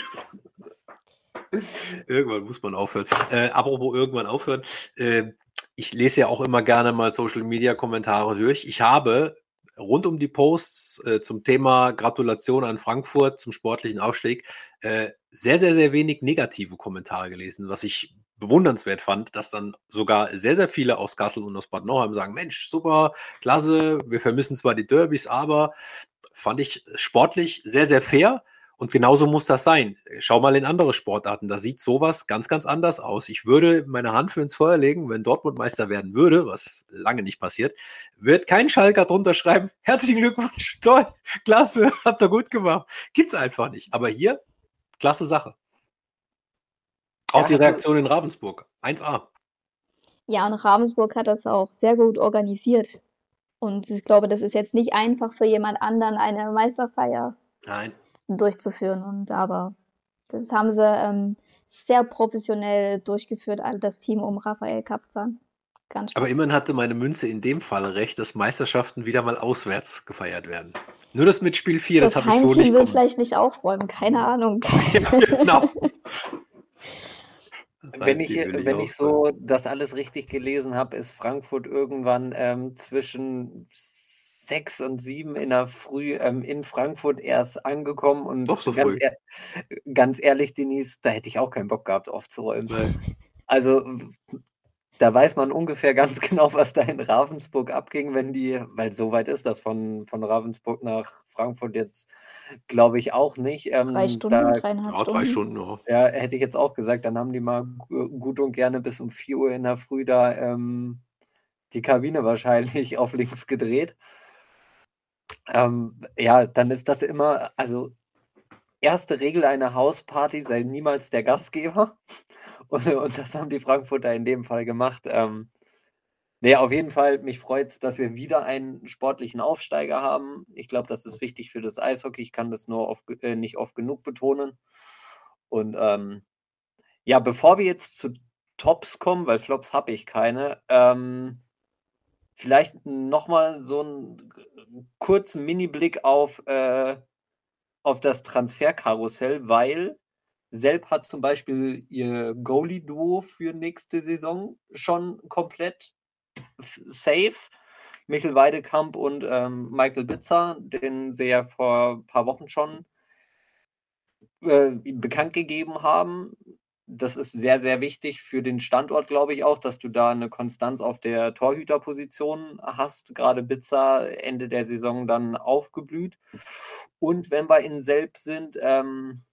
Irgendwann muss man aufhören. Äh, apropos irgendwann aufhören. Äh, ich lese ja auch immer gerne mal Social Media Kommentare durch. Ich habe rund um die Posts äh, zum Thema Gratulation an Frankfurt zum sportlichen Aufstieg äh, sehr, sehr, sehr wenig negative Kommentare gelesen, was ich bewundernswert fand, dass dann sogar sehr, sehr viele aus Kassel und aus Bad Nauheim sagen, Mensch, super, klasse, wir vermissen zwar die Derbys, aber fand ich sportlich sehr, sehr fair und genauso muss das sein. Schau mal in andere Sportarten, da sieht sowas ganz, ganz anders aus. Ich würde meine Hand für ins Feuer legen, wenn Dortmund Meister werden würde, was lange nicht passiert, wird kein Schalker drunter schreiben, herzlichen Glückwunsch, toll, klasse, habt ihr gut gemacht. Gibt's einfach nicht. Aber hier, klasse Sache. Auch ja, die Reaktion in Ravensburg, 1A. Ja, und Ravensburg hat das auch sehr gut organisiert. Und ich glaube, das ist jetzt nicht einfach für jemand anderen eine Meisterfeier Nein durchzuführen. Und aber das haben sie ähm, sehr professionell durchgeführt, all das Team um Raphael Kapzan. Ganz Aber immerhin hatte meine Münze in dem Fall recht, dass Meisterschaften wieder mal auswärts gefeiert werden. Nur das mit Spiel 4, das, das habe ich so Team nicht. will kommen. vielleicht nicht aufräumen, keine Ahnung. ja, genau. wenn ich, wenn ich so das alles richtig gelesen habe, ist Frankfurt irgendwann ähm, zwischen sechs und sieben in der Früh ähm, in Frankfurt erst angekommen und Doch so ganz, früh. ehr ganz ehrlich, Denise, da hätte ich auch keinen Bock gehabt aufzuräumen. Nee. Also da weiß man ungefähr ganz genau, was da in Ravensburg abging, wenn die, weil so weit ist das von, von Ravensburg nach Frankfurt jetzt, glaube ich, auch nicht. Ähm, drei Stunden, da, dreieinhalb ja, drei Stunden. Ja. ja, hätte ich jetzt auch gesagt, dann haben die mal gut und gerne bis um 4 Uhr in der Früh da ähm, die Kabine wahrscheinlich auf links gedreht. Ähm, ja, dann ist das immer, also erste Regel einer Hausparty sei niemals der Gastgeber. Und, und das haben die Frankfurter in dem Fall gemacht. Ähm, nee, auf jeden Fall, mich freut es, dass wir wieder einen sportlichen Aufsteiger haben. Ich glaube, das ist wichtig für das Eishockey. Ich kann das nur oft, äh, nicht oft genug betonen. Und ähm, ja, bevor wir jetzt zu Tops kommen, weil Flops habe ich keine, ähm, vielleicht nochmal so einen kurzen Mini-Blick auf, äh, auf das Transferkarussell, weil Selb hat zum Beispiel ihr Goalie-Duo für nächste Saison schon komplett safe. Michael Weidekamp und ähm, Michael Bitzer, den sie ja vor ein paar Wochen schon äh, bekannt gegeben haben. Das ist sehr, sehr wichtig für den Standort, glaube ich auch, dass du da eine Konstanz auf der Torhüterposition hast. Gerade Bitzer Ende der Saison dann aufgeblüht. Und wenn wir in Selb sind, ähm,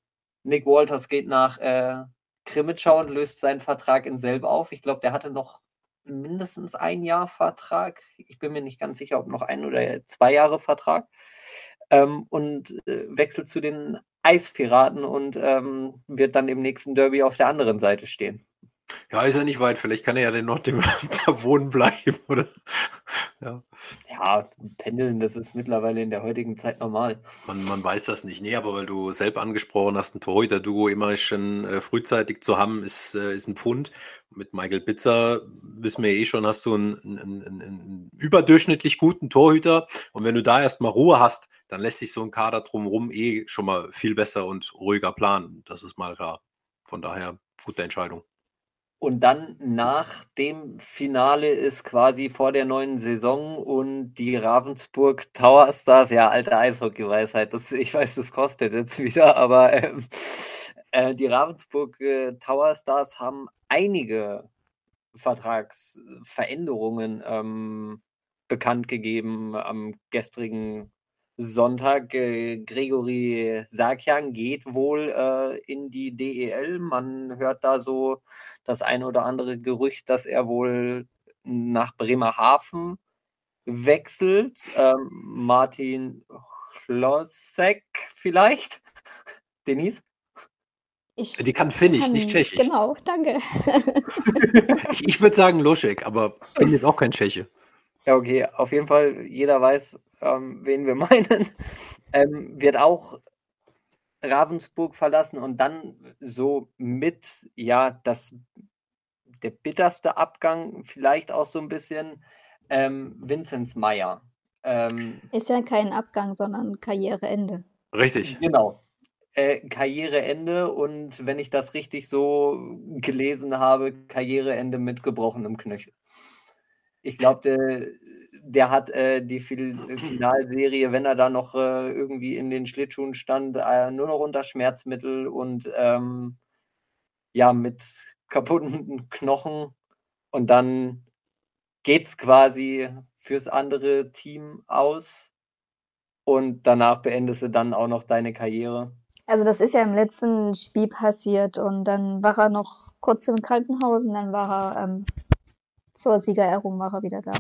Nick Walters geht nach äh, Krimitschau und löst seinen Vertrag in Selb auf. Ich glaube, der hatte noch mindestens ein Jahr Vertrag. Ich bin mir nicht ganz sicher, ob noch ein oder zwei Jahre Vertrag. Ähm, und äh, wechselt zu den Eispiraten und ähm, wird dann im nächsten Derby auf der anderen Seite stehen. Ja, ist ja nicht weit. Vielleicht kann er ja dann noch dem, da wohnen bleiben, oder? Ja. ja, pendeln, das ist mittlerweile in der heutigen Zeit normal. Man, man weiß das nicht. Nee, aber weil du selbst angesprochen hast, ein Torhüter-Duo immer schon äh, frühzeitig zu haben, ist, äh, ist ein Pfund. Mit Michael Bitzer wissen wir eh schon, hast du einen, einen, einen, einen überdurchschnittlich guten Torhüter. Und wenn du da erstmal Ruhe hast, dann lässt sich so ein Kader drumherum eh schon mal viel besser und ruhiger planen. Das ist mal klar. Von daher, gute Entscheidung. Und dann nach dem Finale ist quasi vor der neuen Saison und die Ravensburg Tower Stars, ja, alte Eishockey-Weisheit, ich weiß, das kostet jetzt wieder, aber ähm, äh, die Ravensburg äh, Tower Stars haben einige Vertragsveränderungen ähm, bekannt gegeben am gestrigen Sonntag. Äh, Gregory Sarkian geht wohl äh, in die DEL. Man hört da so das eine oder andere Gerücht, dass er wohl nach Bremerhaven wechselt. Ähm, Martin Chlosek vielleicht? Denise? Ich die kann Finnisch, nicht Tschechisch. Genau, danke. ich, ich würde sagen Loschek, aber bin jetzt auch kein Tscheche. Ja, okay, auf jeden Fall, jeder weiß, ähm, wen wir meinen, ähm, wird auch Ravensburg verlassen und dann so mit, ja, das, der bitterste Abgang, vielleicht auch so ein bisschen ähm, Vinzenz Meyer. Ähm, Ist ja kein Abgang, sondern Karriereende. Richtig. Genau. Äh, Karriereende und wenn ich das richtig so gelesen habe, Karriereende mit gebrochenem Knöchel. Ich glaube, der, der hat äh, die Finalserie, wenn er da noch äh, irgendwie in den Schlittschuhen stand, äh, nur noch unter Schmerzmittel und ähm, ja, mit kaputten Knochen. Und dann geht es quasi fürs andere Team aus. Und danach beendest du dann auch noch deine Karriere. Also das ist ja im letzten Spiel passiert und dann war er noch kurz im Krankenhaus und dann war er ähm, zur Siegerehrung war er wieder da.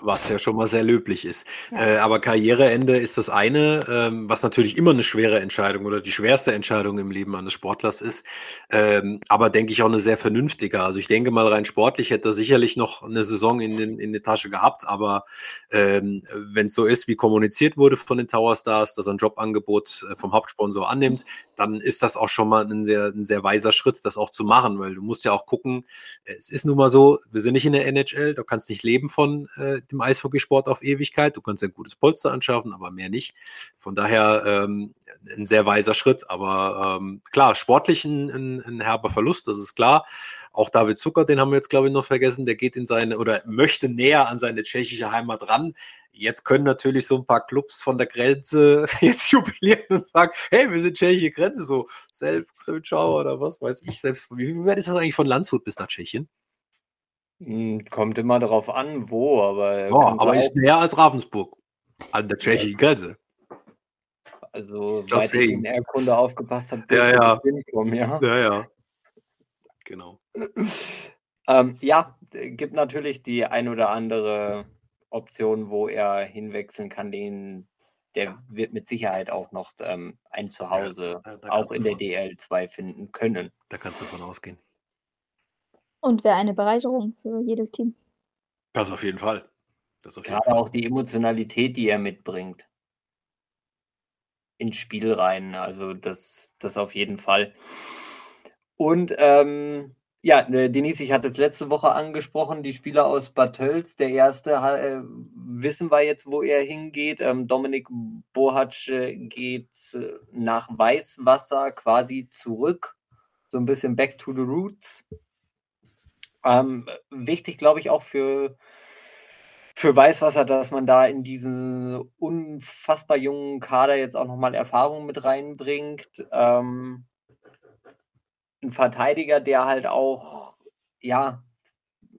Was ja schon mal sehr löblich ist. Ja. Äh, aber Karriereende ist das eine, ähm, was natürlich immer eine schwere Entscheidung oder die schwerste Entscheidung im Leben eines Sportlers ist. Ähm, aber denke ich auch eine sehr vernünftige. Also ich denke mal rein sportlich hätte er sicherlich noch eine Saison in, den, in der Tasche gehabt. Aber ähm, wenn es so ist, wie kommuniziert wurde von den Tower Stars, dass er ein Jobangebot äh, vom Hauptsponsor annimmt, dann ist das auch schon mal ein sehr, ein sehr weiser Schritt, das auch zu machen, weil du musst ja auch gucken, es ist nun mal so, wir sind nicht in der NHL, du kannst nicht leben von äh, dem Eishockeysport auf Ewigkeit. Du kannst ein gutes Polster anschaffen, aber mehr nicht. Von daher ähm, ein sehr weiser Schritt. Aber ähm, klar, sportlich ein, ein, ein herber Verlust, das ist klar. Auch David Zucker, den haben wir jetzt, glaube ich, noch vergessen, der geht in seine oder möchte näher an seine tschechische Heimat ran. Jetzt können natürlich so ein paar Clubs von der Grenze jetzt jubilieren und sagen, hey, wir sind tschechische Grenze, so selbst Krimschau oder was weiß ich selbst. Wie weit ist das eigentlich von Landshut bis nach Tschechien? Hm, kommt immer darauf an, wo, aber. Oh, aber ist näher als Ravensburg an der tschechischen Grenze. Also, weil ich in der Kunde aufgepasst habe, ja, ja. Hinkommen, ja. Ja, ja. Genau. ähm, ja, gibt natürlich die ein oder andere Option, wo er hinwechseln kann. Den, der wird mit Sicherheit auch noch ähm, ein Zuhause, ja, auch in der DL2 finden können. Da kannst du davon ausgehen. Und wäre eine Bereicherung für jedes Team. Das auf jeden Fall. Das auf jeden Gerade Fall. auch die Emotionalität, die er mitbringt. Ins Spiel rein. Also das, das auf jeden Fall. Und ähm, ja, äh, Denise, ich hatte es letzte Woche angesprochen, die Spieler aus Bad Tölz. Der erste äh, wissen wir jetzt, wo er hingeht. Ähm, Dominik Bohatsch äh, geht äh, nach Weißwasser quasi zurück. So ein bisschen back to the roots. Ähm, wichtig, glaube ich, auch für, für Weißwasser, dass man da in diesen unfassbar jungen Kader jetzt auch nochmal Erfahrung mit reinbringt. Ähm, ein Verteidiger, der halt auch, ja,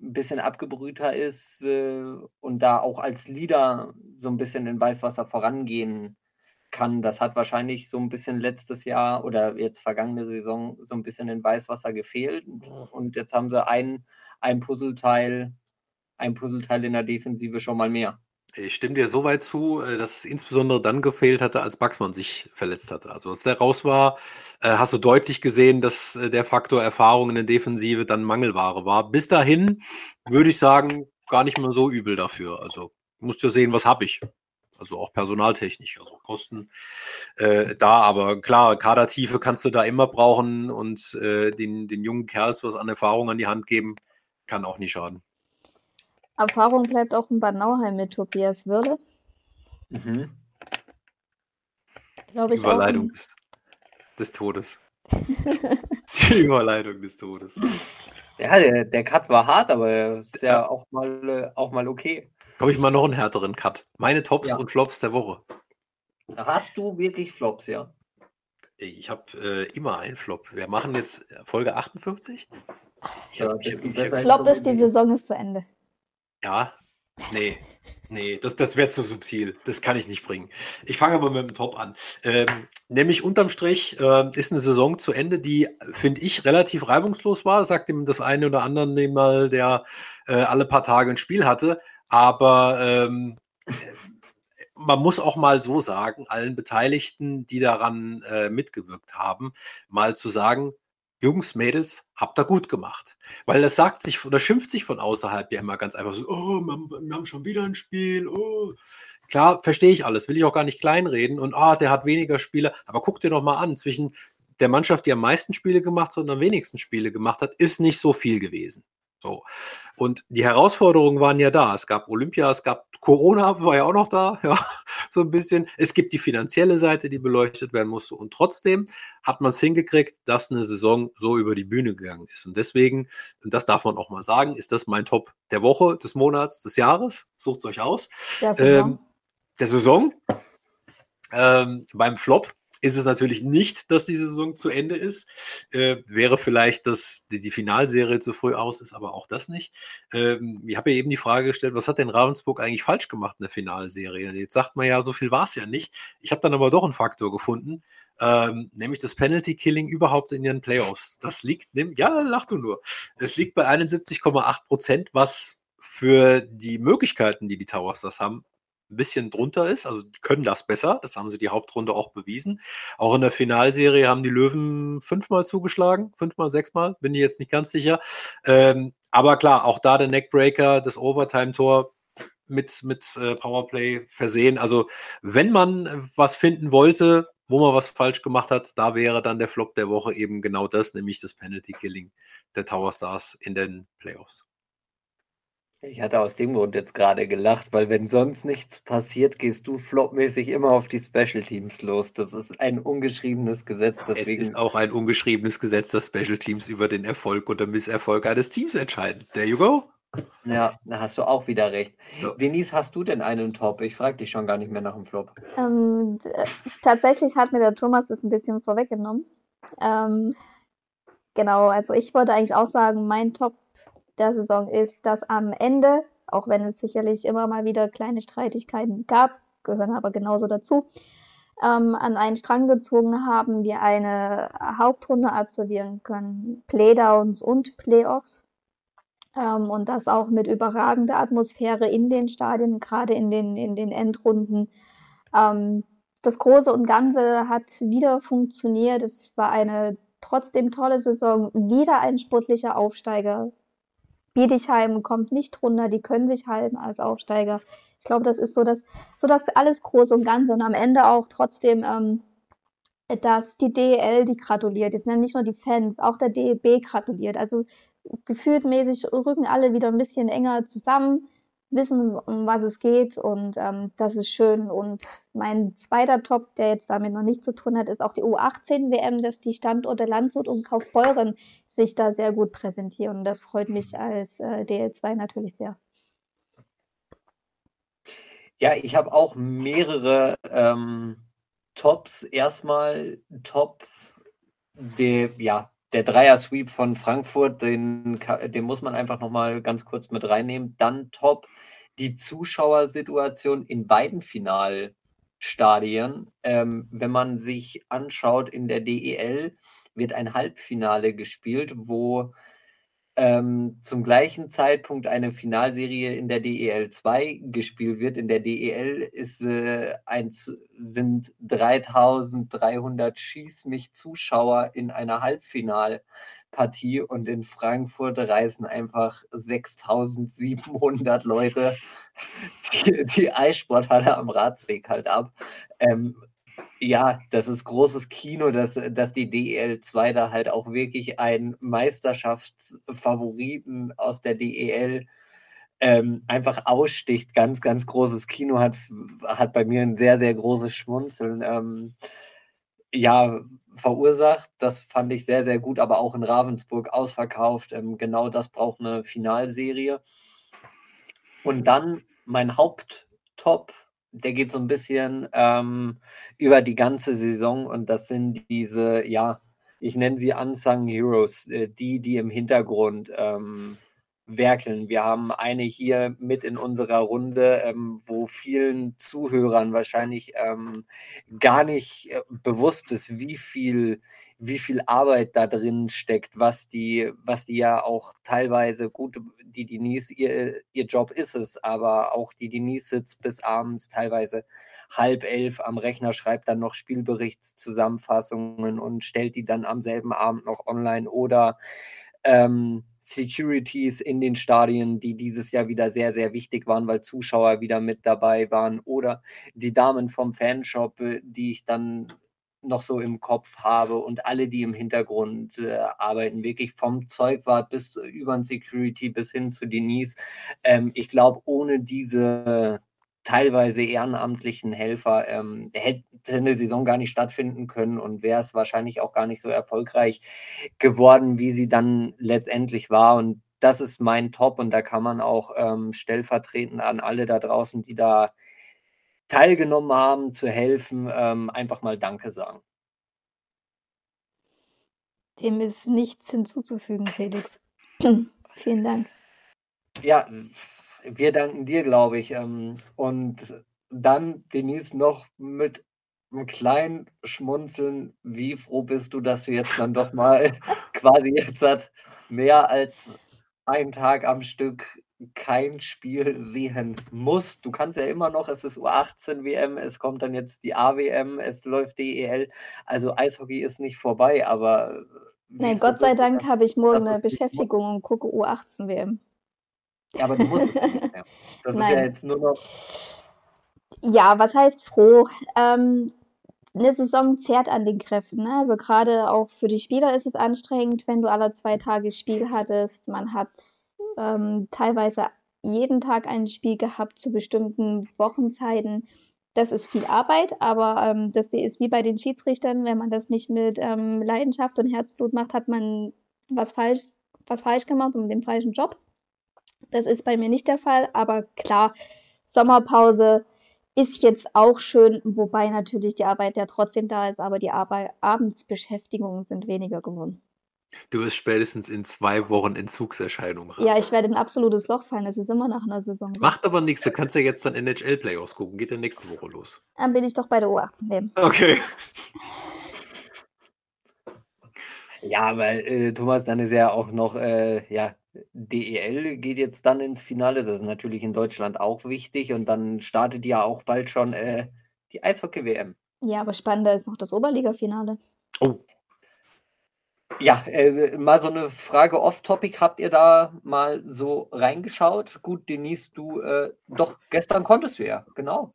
ein bisschen abgebrühter ist äh, und da auch als Leader so ein bisschen in Weißwasser vorangehen kann. Das hat wahrscheinlich so ein bisschen letztes Jahr oder jetzt vergangene Saison so ein bisschen in Weißwasser gefehlt. Und jetzt haben sie ein, ein Puzzleteil, ein Puzzleteil in der Defensive schon mal mehr. Ich stimme dir so weit zu, äh, dass es insbesondere dann gefehlt hatte, als Baxmann sich verletzt hatte. Also als der raus war, äh, hast du deutlich gesehen, dass äh, der Faktor Erfahrung in der Defensive dann Mangelware war. Bis dahin würde ich sagen, gar nicht mehr so übel dafür. Also musst du sehen, was habe ich. Also auch personaltechnisch, also Kosten äh, da, aber klar, Kadertiefe kannst du da immer brauchen und äh, den, den jungen Kerls was an Erfahrung an die Hand geben, kann auch nicht schaden. Erfahrung bleibt auch in Bad Nauheim mit Tobias Würde. Mhm. Glaube ich Überleitung auch. Des, des Todes. Die Überleitung des Todes. Ja, der, der Cut war hart, aber ist ja, ja auch, mal, äh, auch mal okay. Komme ich mal noch einen härteren Cut. Meine Tops ja. und Flops der Woche. Hast du wirklich Flops, ja? Ich habe äh, immer einen Flop. Wir machen jetzt Folge 58. Ich hab, ich hab, ich hab, Flop ist, die Saison ist zu Ende. Ja, nee. Nee, das, das wäre zu subtil. Das kann ich nicht bringen. Ich fange aber mit dem Top an. Ähm, nämlich unterm Strich äh, ist eine Saison zu Ende, die, finde ich, relativ reibungslos war. Sagt ihm das eine oder andere mal, der äh, alle paar Tage ein Spiel hatte. Aber ähm, man muss auch mal so sagen, allen Beteiligten, die daran äh, mitgewirkt haben, mal zu sagen, Jungs, Mädels, habt ihr gut gemacht. Weil das sagt sich oder schimpft sich von außerhalb ja immer ganz einfach so, oh, wir haben schon wieder ein Spiel, oh. Klar, verstehe ich alles, will ich auch gar nicht kleinreden und ah, der hat weniger Spiele, aber guck dir doch mal an, zwischen der Mannschaft, die am meisten Spiele gemacht hat und am wenigsten Spiele gemacht hat, ist nicht so viel gewesen. So. Und die Herausforderungen waren ja da. Es gab Olympia, es gab Corona, war ja auch noch da, ja, so ein bisschen. Es gibt die finanzielle Seite, die beleuchtet werden musste. Und trotzdem hat man es hingekriegt, dass eine Saison so über die Bühne gegangen ist. Und deswegen, und das darf man auch mal sagen, ist das mein Top der Woche, des Monats, des Jahres. Sucht es euch aus. Der Saison. Ähm, der Saison. Ähm, beim Flop ist es natürlich nicht, dass die Saison zu Ende ist. Äh, wäre vielleicht, dass die, die, Finalserie zu früh aus ist, aber auch das nicht. Ähm, ich habe ja eben die Frage gestellt, was hat denn Ravensburg eigentlich falsch gemacht in der Finalserie? Jetzt sagt man ja, so viel war es ja nicht. Ich habe dann aber doch einen Faktor gefunden, ähm, nämlich das Penalty Killing überhaupt in ihren Playoffs. Das liegt, ja, lach du nur. Es liegt bei 71,8 Prozent, was für die Möglichkeiten, die die Tower Stars haben, ein bisschen drunter ist. Also die können das besser. Das haben sie die Hauptrunde auch bewiesen. Auch in der Finalserie haben die Löwen fünfmal zugeschlagen. Fünfmal, sechsmal. Bin ich jetzt nicht ganz sicher. Ähm, aber klar, auch da der Neckbreaker, das Overtime-Tor mit, mit äh, Powerplay versehen. Also wenn man was finden wollte, wo man was falsch gemacht hat, da wäre dann der Flop der Woche eben genau das, nämlich das Penalty Killing der Tower Stars in den Playoffs. Ich hatte aus dem Grund jetzt gerade gelacht, weil wenn sonst nichts passiert, gehst du flopmäßig immer auf die Special Teams los. Das ist ein ungeschriebenes Gesetz. Deswegen... Es ist auch ein ungeschriebenes Gesetz, dass Special Teams über den Erfolg oder Misserfolg eines Teams entscheiden. There you go. Ja, da hast du auch wieder recht. So. Denise, hast du denn einen Top? Ich frage dich schon gar nicht mehr nach dem Flop. Ähm, tatsächlich hat mir der Thomas das ein bisschen vorweggenommen. Ähm, genau, also ich wollte eigentlich auch sagen, mein Top der Saison ist, dass am Ende, auch wenn es sicherlich immer mal wieder kleine Streitigkeiten gab, gehören aber genauso dazu, ähm, an einen Strang gezogen haben, wir eine Hauptrunde absolvieren können, Playdowns und Playoffs. Ähm, und das auch mit überragender Atmosphäre in den Stadien, gerade in den, in den Endrunden. Ähm, das Große und Ganze hat wieder funktioniert. Es war eine trotzdem tolle Saison, wieder ein sportlicher Aufsteiger. Bietigheim kommt nicht runter, die können sich halten als Aufsteiger. Ich glaube, das ist so das, so das alles Große und Ganze und am Ende auch trotzdem, ähm, dass die DEL die gratuliert. Jetzt nicht nur die Fans, auch der DEB gratuliert. Also gefühlt mäßig rücken alle wieder ein bisschen enger zusammen, wissen, um was es geht und ähm, das ist schön. Und mein zweiter Top, der jetzt damit noch nichts zu tun hat, ist auch die U18-WM, dass die Standorte Landshut und Kaufbeuren sich da sehr gut präsentieren. Und das freut mich als äh, DL2 natürlich sehr. Ja, ich habe auch mehrere ähm, Tops. Erstmal Top, der, ja, der Dreier-Sweep von Frankfurt, den, den muss man einfach nochmal ganz kurz mit reinnehmen. Dann Top, die Zuschauersituation in beiden Finalstadien. Ähm, wenn man sich anschaut in der DEL, wird ein Halbfinale gespielt, wo ähm, zum gleichen Zeitpunkt eine Finalserie in der DEL 2 gespielt wird. In der DEL ist, äh, ein, sind 3300 Schieß mich Zuschauer in einer Halbfinalpartie und in Frankfurt reisen einfach 6700 Leute die, die Eissporthalle am Ratsweg halt ab. Ähm, ja, das ist großes Kino, dass, dass die DEL2 da halt auch wirklich einen Meisterschaftsfavoriten aus der DEL ähm, einfach aussticht. Ganz, ganz großes Kino hat, hat bei mir ein sehr, sehr großes Schmunzeln ähm, ja, verursacht. Das fand ich sehr, sehr gut, aber auch in Ravensburg ausverkauft. Ähm, genau das braucht eine Finalserie. Und dann mein Haupttop der geht so ein bisschen ähm, über die ganze Saison und das sind diese, ja, ich nenne sie Unsung Heroes, äh, die, die im Hintergrund ähm, werkeln. Wir haben eine hier mit in unserer Runde, ähm, wo vielen Zuhörern wahrscheinlich ähm, gar nicht äh, bewusst ist, wie viel, wie viel Arbeit da drin steckt, was die, was die ja auch teilweise, gut, die Denise, ihr, ihr Job ist es, aber auch die Denise sitzt bis abends teilweise halb elf am Rechner, schreibt dann noch Spielberichtszusammenfassungen und stellt die dann am selben Abend noch online oder ähm, Securities in den Stadien, die dieses Jahr wieder sehr, sehr wichtig waren, weil Zuschauer wieder mit dabei waren oder die Damen vom Fanshop, äh, die ich dann noch so im Kopf habe und alle, die im Hintergrund äh, arbeiten, wirklich vom Zeugwart bis über ein Security bis hin zu Denise. Ähm, ich glaube, ohne diese teilweise ehrenamtlichen Helfer ähm, hätte eine Saison gar nicht stattfinden können und wäre es wahrscheinlich auch gar nicht so erfolgreich geworden, wie sie dann letztendlich war. Und das ist mein Top und da kann man auch ähm, stellvertretend an alle da draußen, die da teilgenommen haben, zu helfen, ähm, einfach mal Danke sagen. Dem ist nichts hinzuzufügen, Felix. Vielen Dank. Ja, wir danken dir, glaube ich. Ähm, und dann, Denise, noch mit einem kleinen Schmunzeln. Wie froh bist du, dass du jetzt dann doch mal quasi jetzt hat mehr als einen Tag am Stück kein Spiel sehen musst. Du kannst ja immer noch, es ist U18 WM, es kommt dann jetzt die AWM, es läuft DEL. Also Eishockey ist nicht vorbei, aber. Nein, Gott sei Dank habe ich morgen eine Beschäftigung und gucke U18 WM. Ja, aber du musst es ja nicht mehr. Das Nein. ist ja jetzt nur noch. Ja, was heißt froh? Ähm, eine Saison zehrt an den Kräften. Ne? Also gerade auch für die Spieler ist es anstrengend, wenn du alle zwei Tage Spiel hattest. Man hat ähm, teilweise jeden Tag ein Spiel gehabt zu bestimmten Wochenzeiten. Das ist viel Arbeit, aber ähm, das ist wie bei den Schiedsrichtern, wenn man das nicht mit ähm, Leidenschaft und Herzblut macht, hat man was falsch, was falsch gemacht und den falschen Job. Das ist bei mir nicht der Fall, aber klar, Sommerpause ist jetzt auch schön, wobei natürlich die Arbeit ja trotzdem da ist, aber die Arbeit, Abendsbeschäftigungen sind weniger geworden. Du wirst spätestens in zwei Wochen Entzugserscheinungen haben. Ja, ich werde in ein absolutes Loch fallen. Das ist immer nach einer Saison. Macht aber nichts. Du kannst ja jetzt dann NHL-Playoffs gucken. Geht ja nächste Woche los. Dann bin ich doch bei der U18 neben. Okay. Ja, weil äh, Thomas, dann ist ja auch noch, äh, ja, DEL geht jetzt dann ins Finale. Das ist natürlich in Deutschland auch wichtig. Und dann startet ja auch bald schon äh, die Eishockey-WM. Ja, aber spannender ist noch das Oberliga-Finale. Oh, ja, äh, mal so eine Frage off-topic. Habt ihr da mal so reingeschaut? Gut, Denise, du, äh, doch, gestern konntest du ja, genau.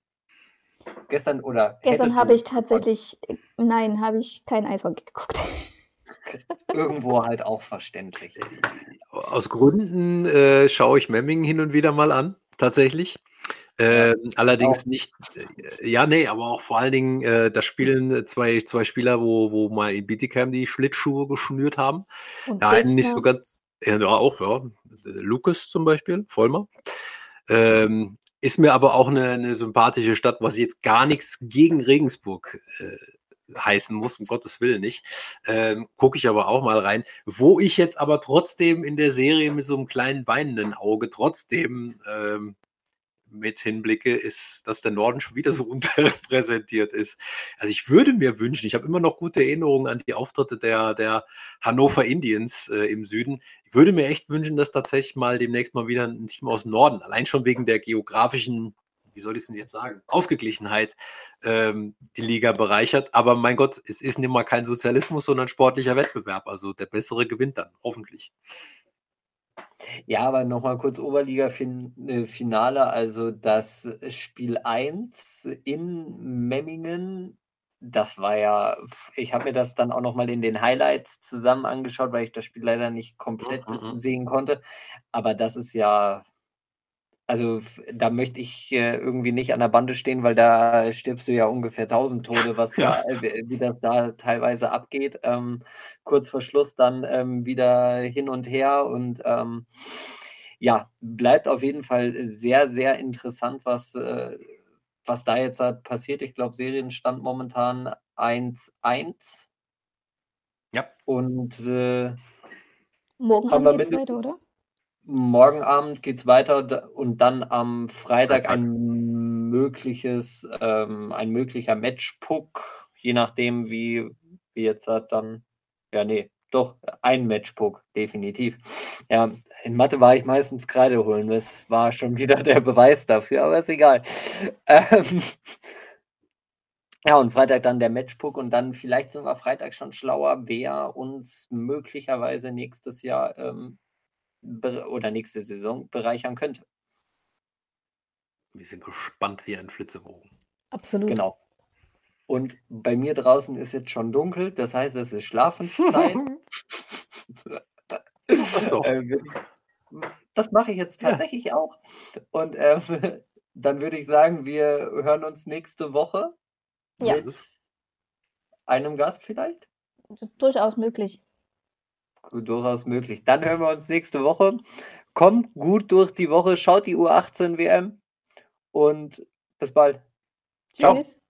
Gestern oder. Gestern habe ich tatsächlich, nein, habe ich kein Eishockey geguckt. Irgendwo halt auch verständlich. Aus Gründen äh, schaue ich Memmingen hin und wieder mal an, tatsächlich. Äh, allerdings auch. nicht, äh, ja, nee, aber auch vor allen Dingen, äh, da spielen zwei, zwei Spieler, wo, wo mal in Bietigheim die Schlittschuhe geschnürt haben. Und der einen nicht so ganz, ja, auch, ja, Lukas zum Beispiel, Vollmer. Ähm, ist mir aber auch eine, eine sympathische Stadt, was jetzt gar nichts gegen Regensburg äh, heißen muss, um Gottes Willen nicht. Ähm, Gucke ich aber auch mal rein. Wo ich jetzt aber trotzdem in der Serie mit so einem kleinen weinenden Auge trotzdem ähm, mit hinblicke, ist, dass der Norden schon wieder so unterrepräsentiert ist. Also ich würde mir wünschen, ich habe immer noch gute Erinnerungen an die Auftritte der, der Hannover Indians äh, im Süden. Ich würde mir echt wünschen, dass tatsächlich mal demnächst mal wieder ein Team aus dem Norden, allein schon wegen der geografischen wie soll ich es denn jetzt sagen, Ausgeglichenheit ähm, die Liga bereichert. Aber mein Gott, es ist nicht mal kein Sozialismus, sondern sportlicher Wettbewerb. Also der Bessere gewinnt dann, hoffentlich. Ja, aber nochmal kurz Oberliga-Finale. Äh, also das Spiel 1 in Memmingen, das war ja, ich habe mir das dann auch nochmal in den Highlights zusammen angeschaut, weil ich das Spiel leider nicht komplett mhm. mhm. sehen konnte. Aber das ist ja also da möchte ich äh, irgendwie nicht an der Bande stehen, weil da stirbst du ja ungefähr 1000 Tode, was ja. da, äh, wie das da teilweise abgeht. Ähm, kurz vor Schluss dann ähm, wieder hin und her und ähm, ja, bleibt auf jeden Fall sehr, sehr interessant, was, äh, was da jetzt halt passiert. Ich glaube, Serienstand momentan 1-1. Ja. Und äh, morgen haben wir weiter, oder? Morgen Abend geht es weiter und dann am Freitag, ein mögliches, ähm, ein möglicher Matchpuck, je nachdem, wie, wie jetzt hat dann, ja, nee, doch, ein Matchpuck, definitiv. Ja, in Mathe war ich meistens Kreide holen, das war schon wieder der Beweis dafür, aber ist egal. Ähm, ja, und Freitag dann der Matchpuck und dann vielleicht sind wir Freitag schon schlauer, wer uns möglicherweise nächstes Jahr ähm, oder nächste Saison bereichern könnte. Wir sind gespannt wie ein Flitzebogen. Absolut. Genau. Und bei mir draußen ist jetzt schon dunkel, das heißt, es ist Schlafenszeit. äh, das mache ich jetzt tatsächlich ja. auch. Und äh, dann würde ich sagen, wir hören uns nächste Woche ja. mit einem Gast vielleicht. Durchaus möglich durchaus möglich. Dann hören wir uns nächste Woche. Kommt gut durch die Woche, schaut die U18 WM und bis bald. Ciao. Tschüss.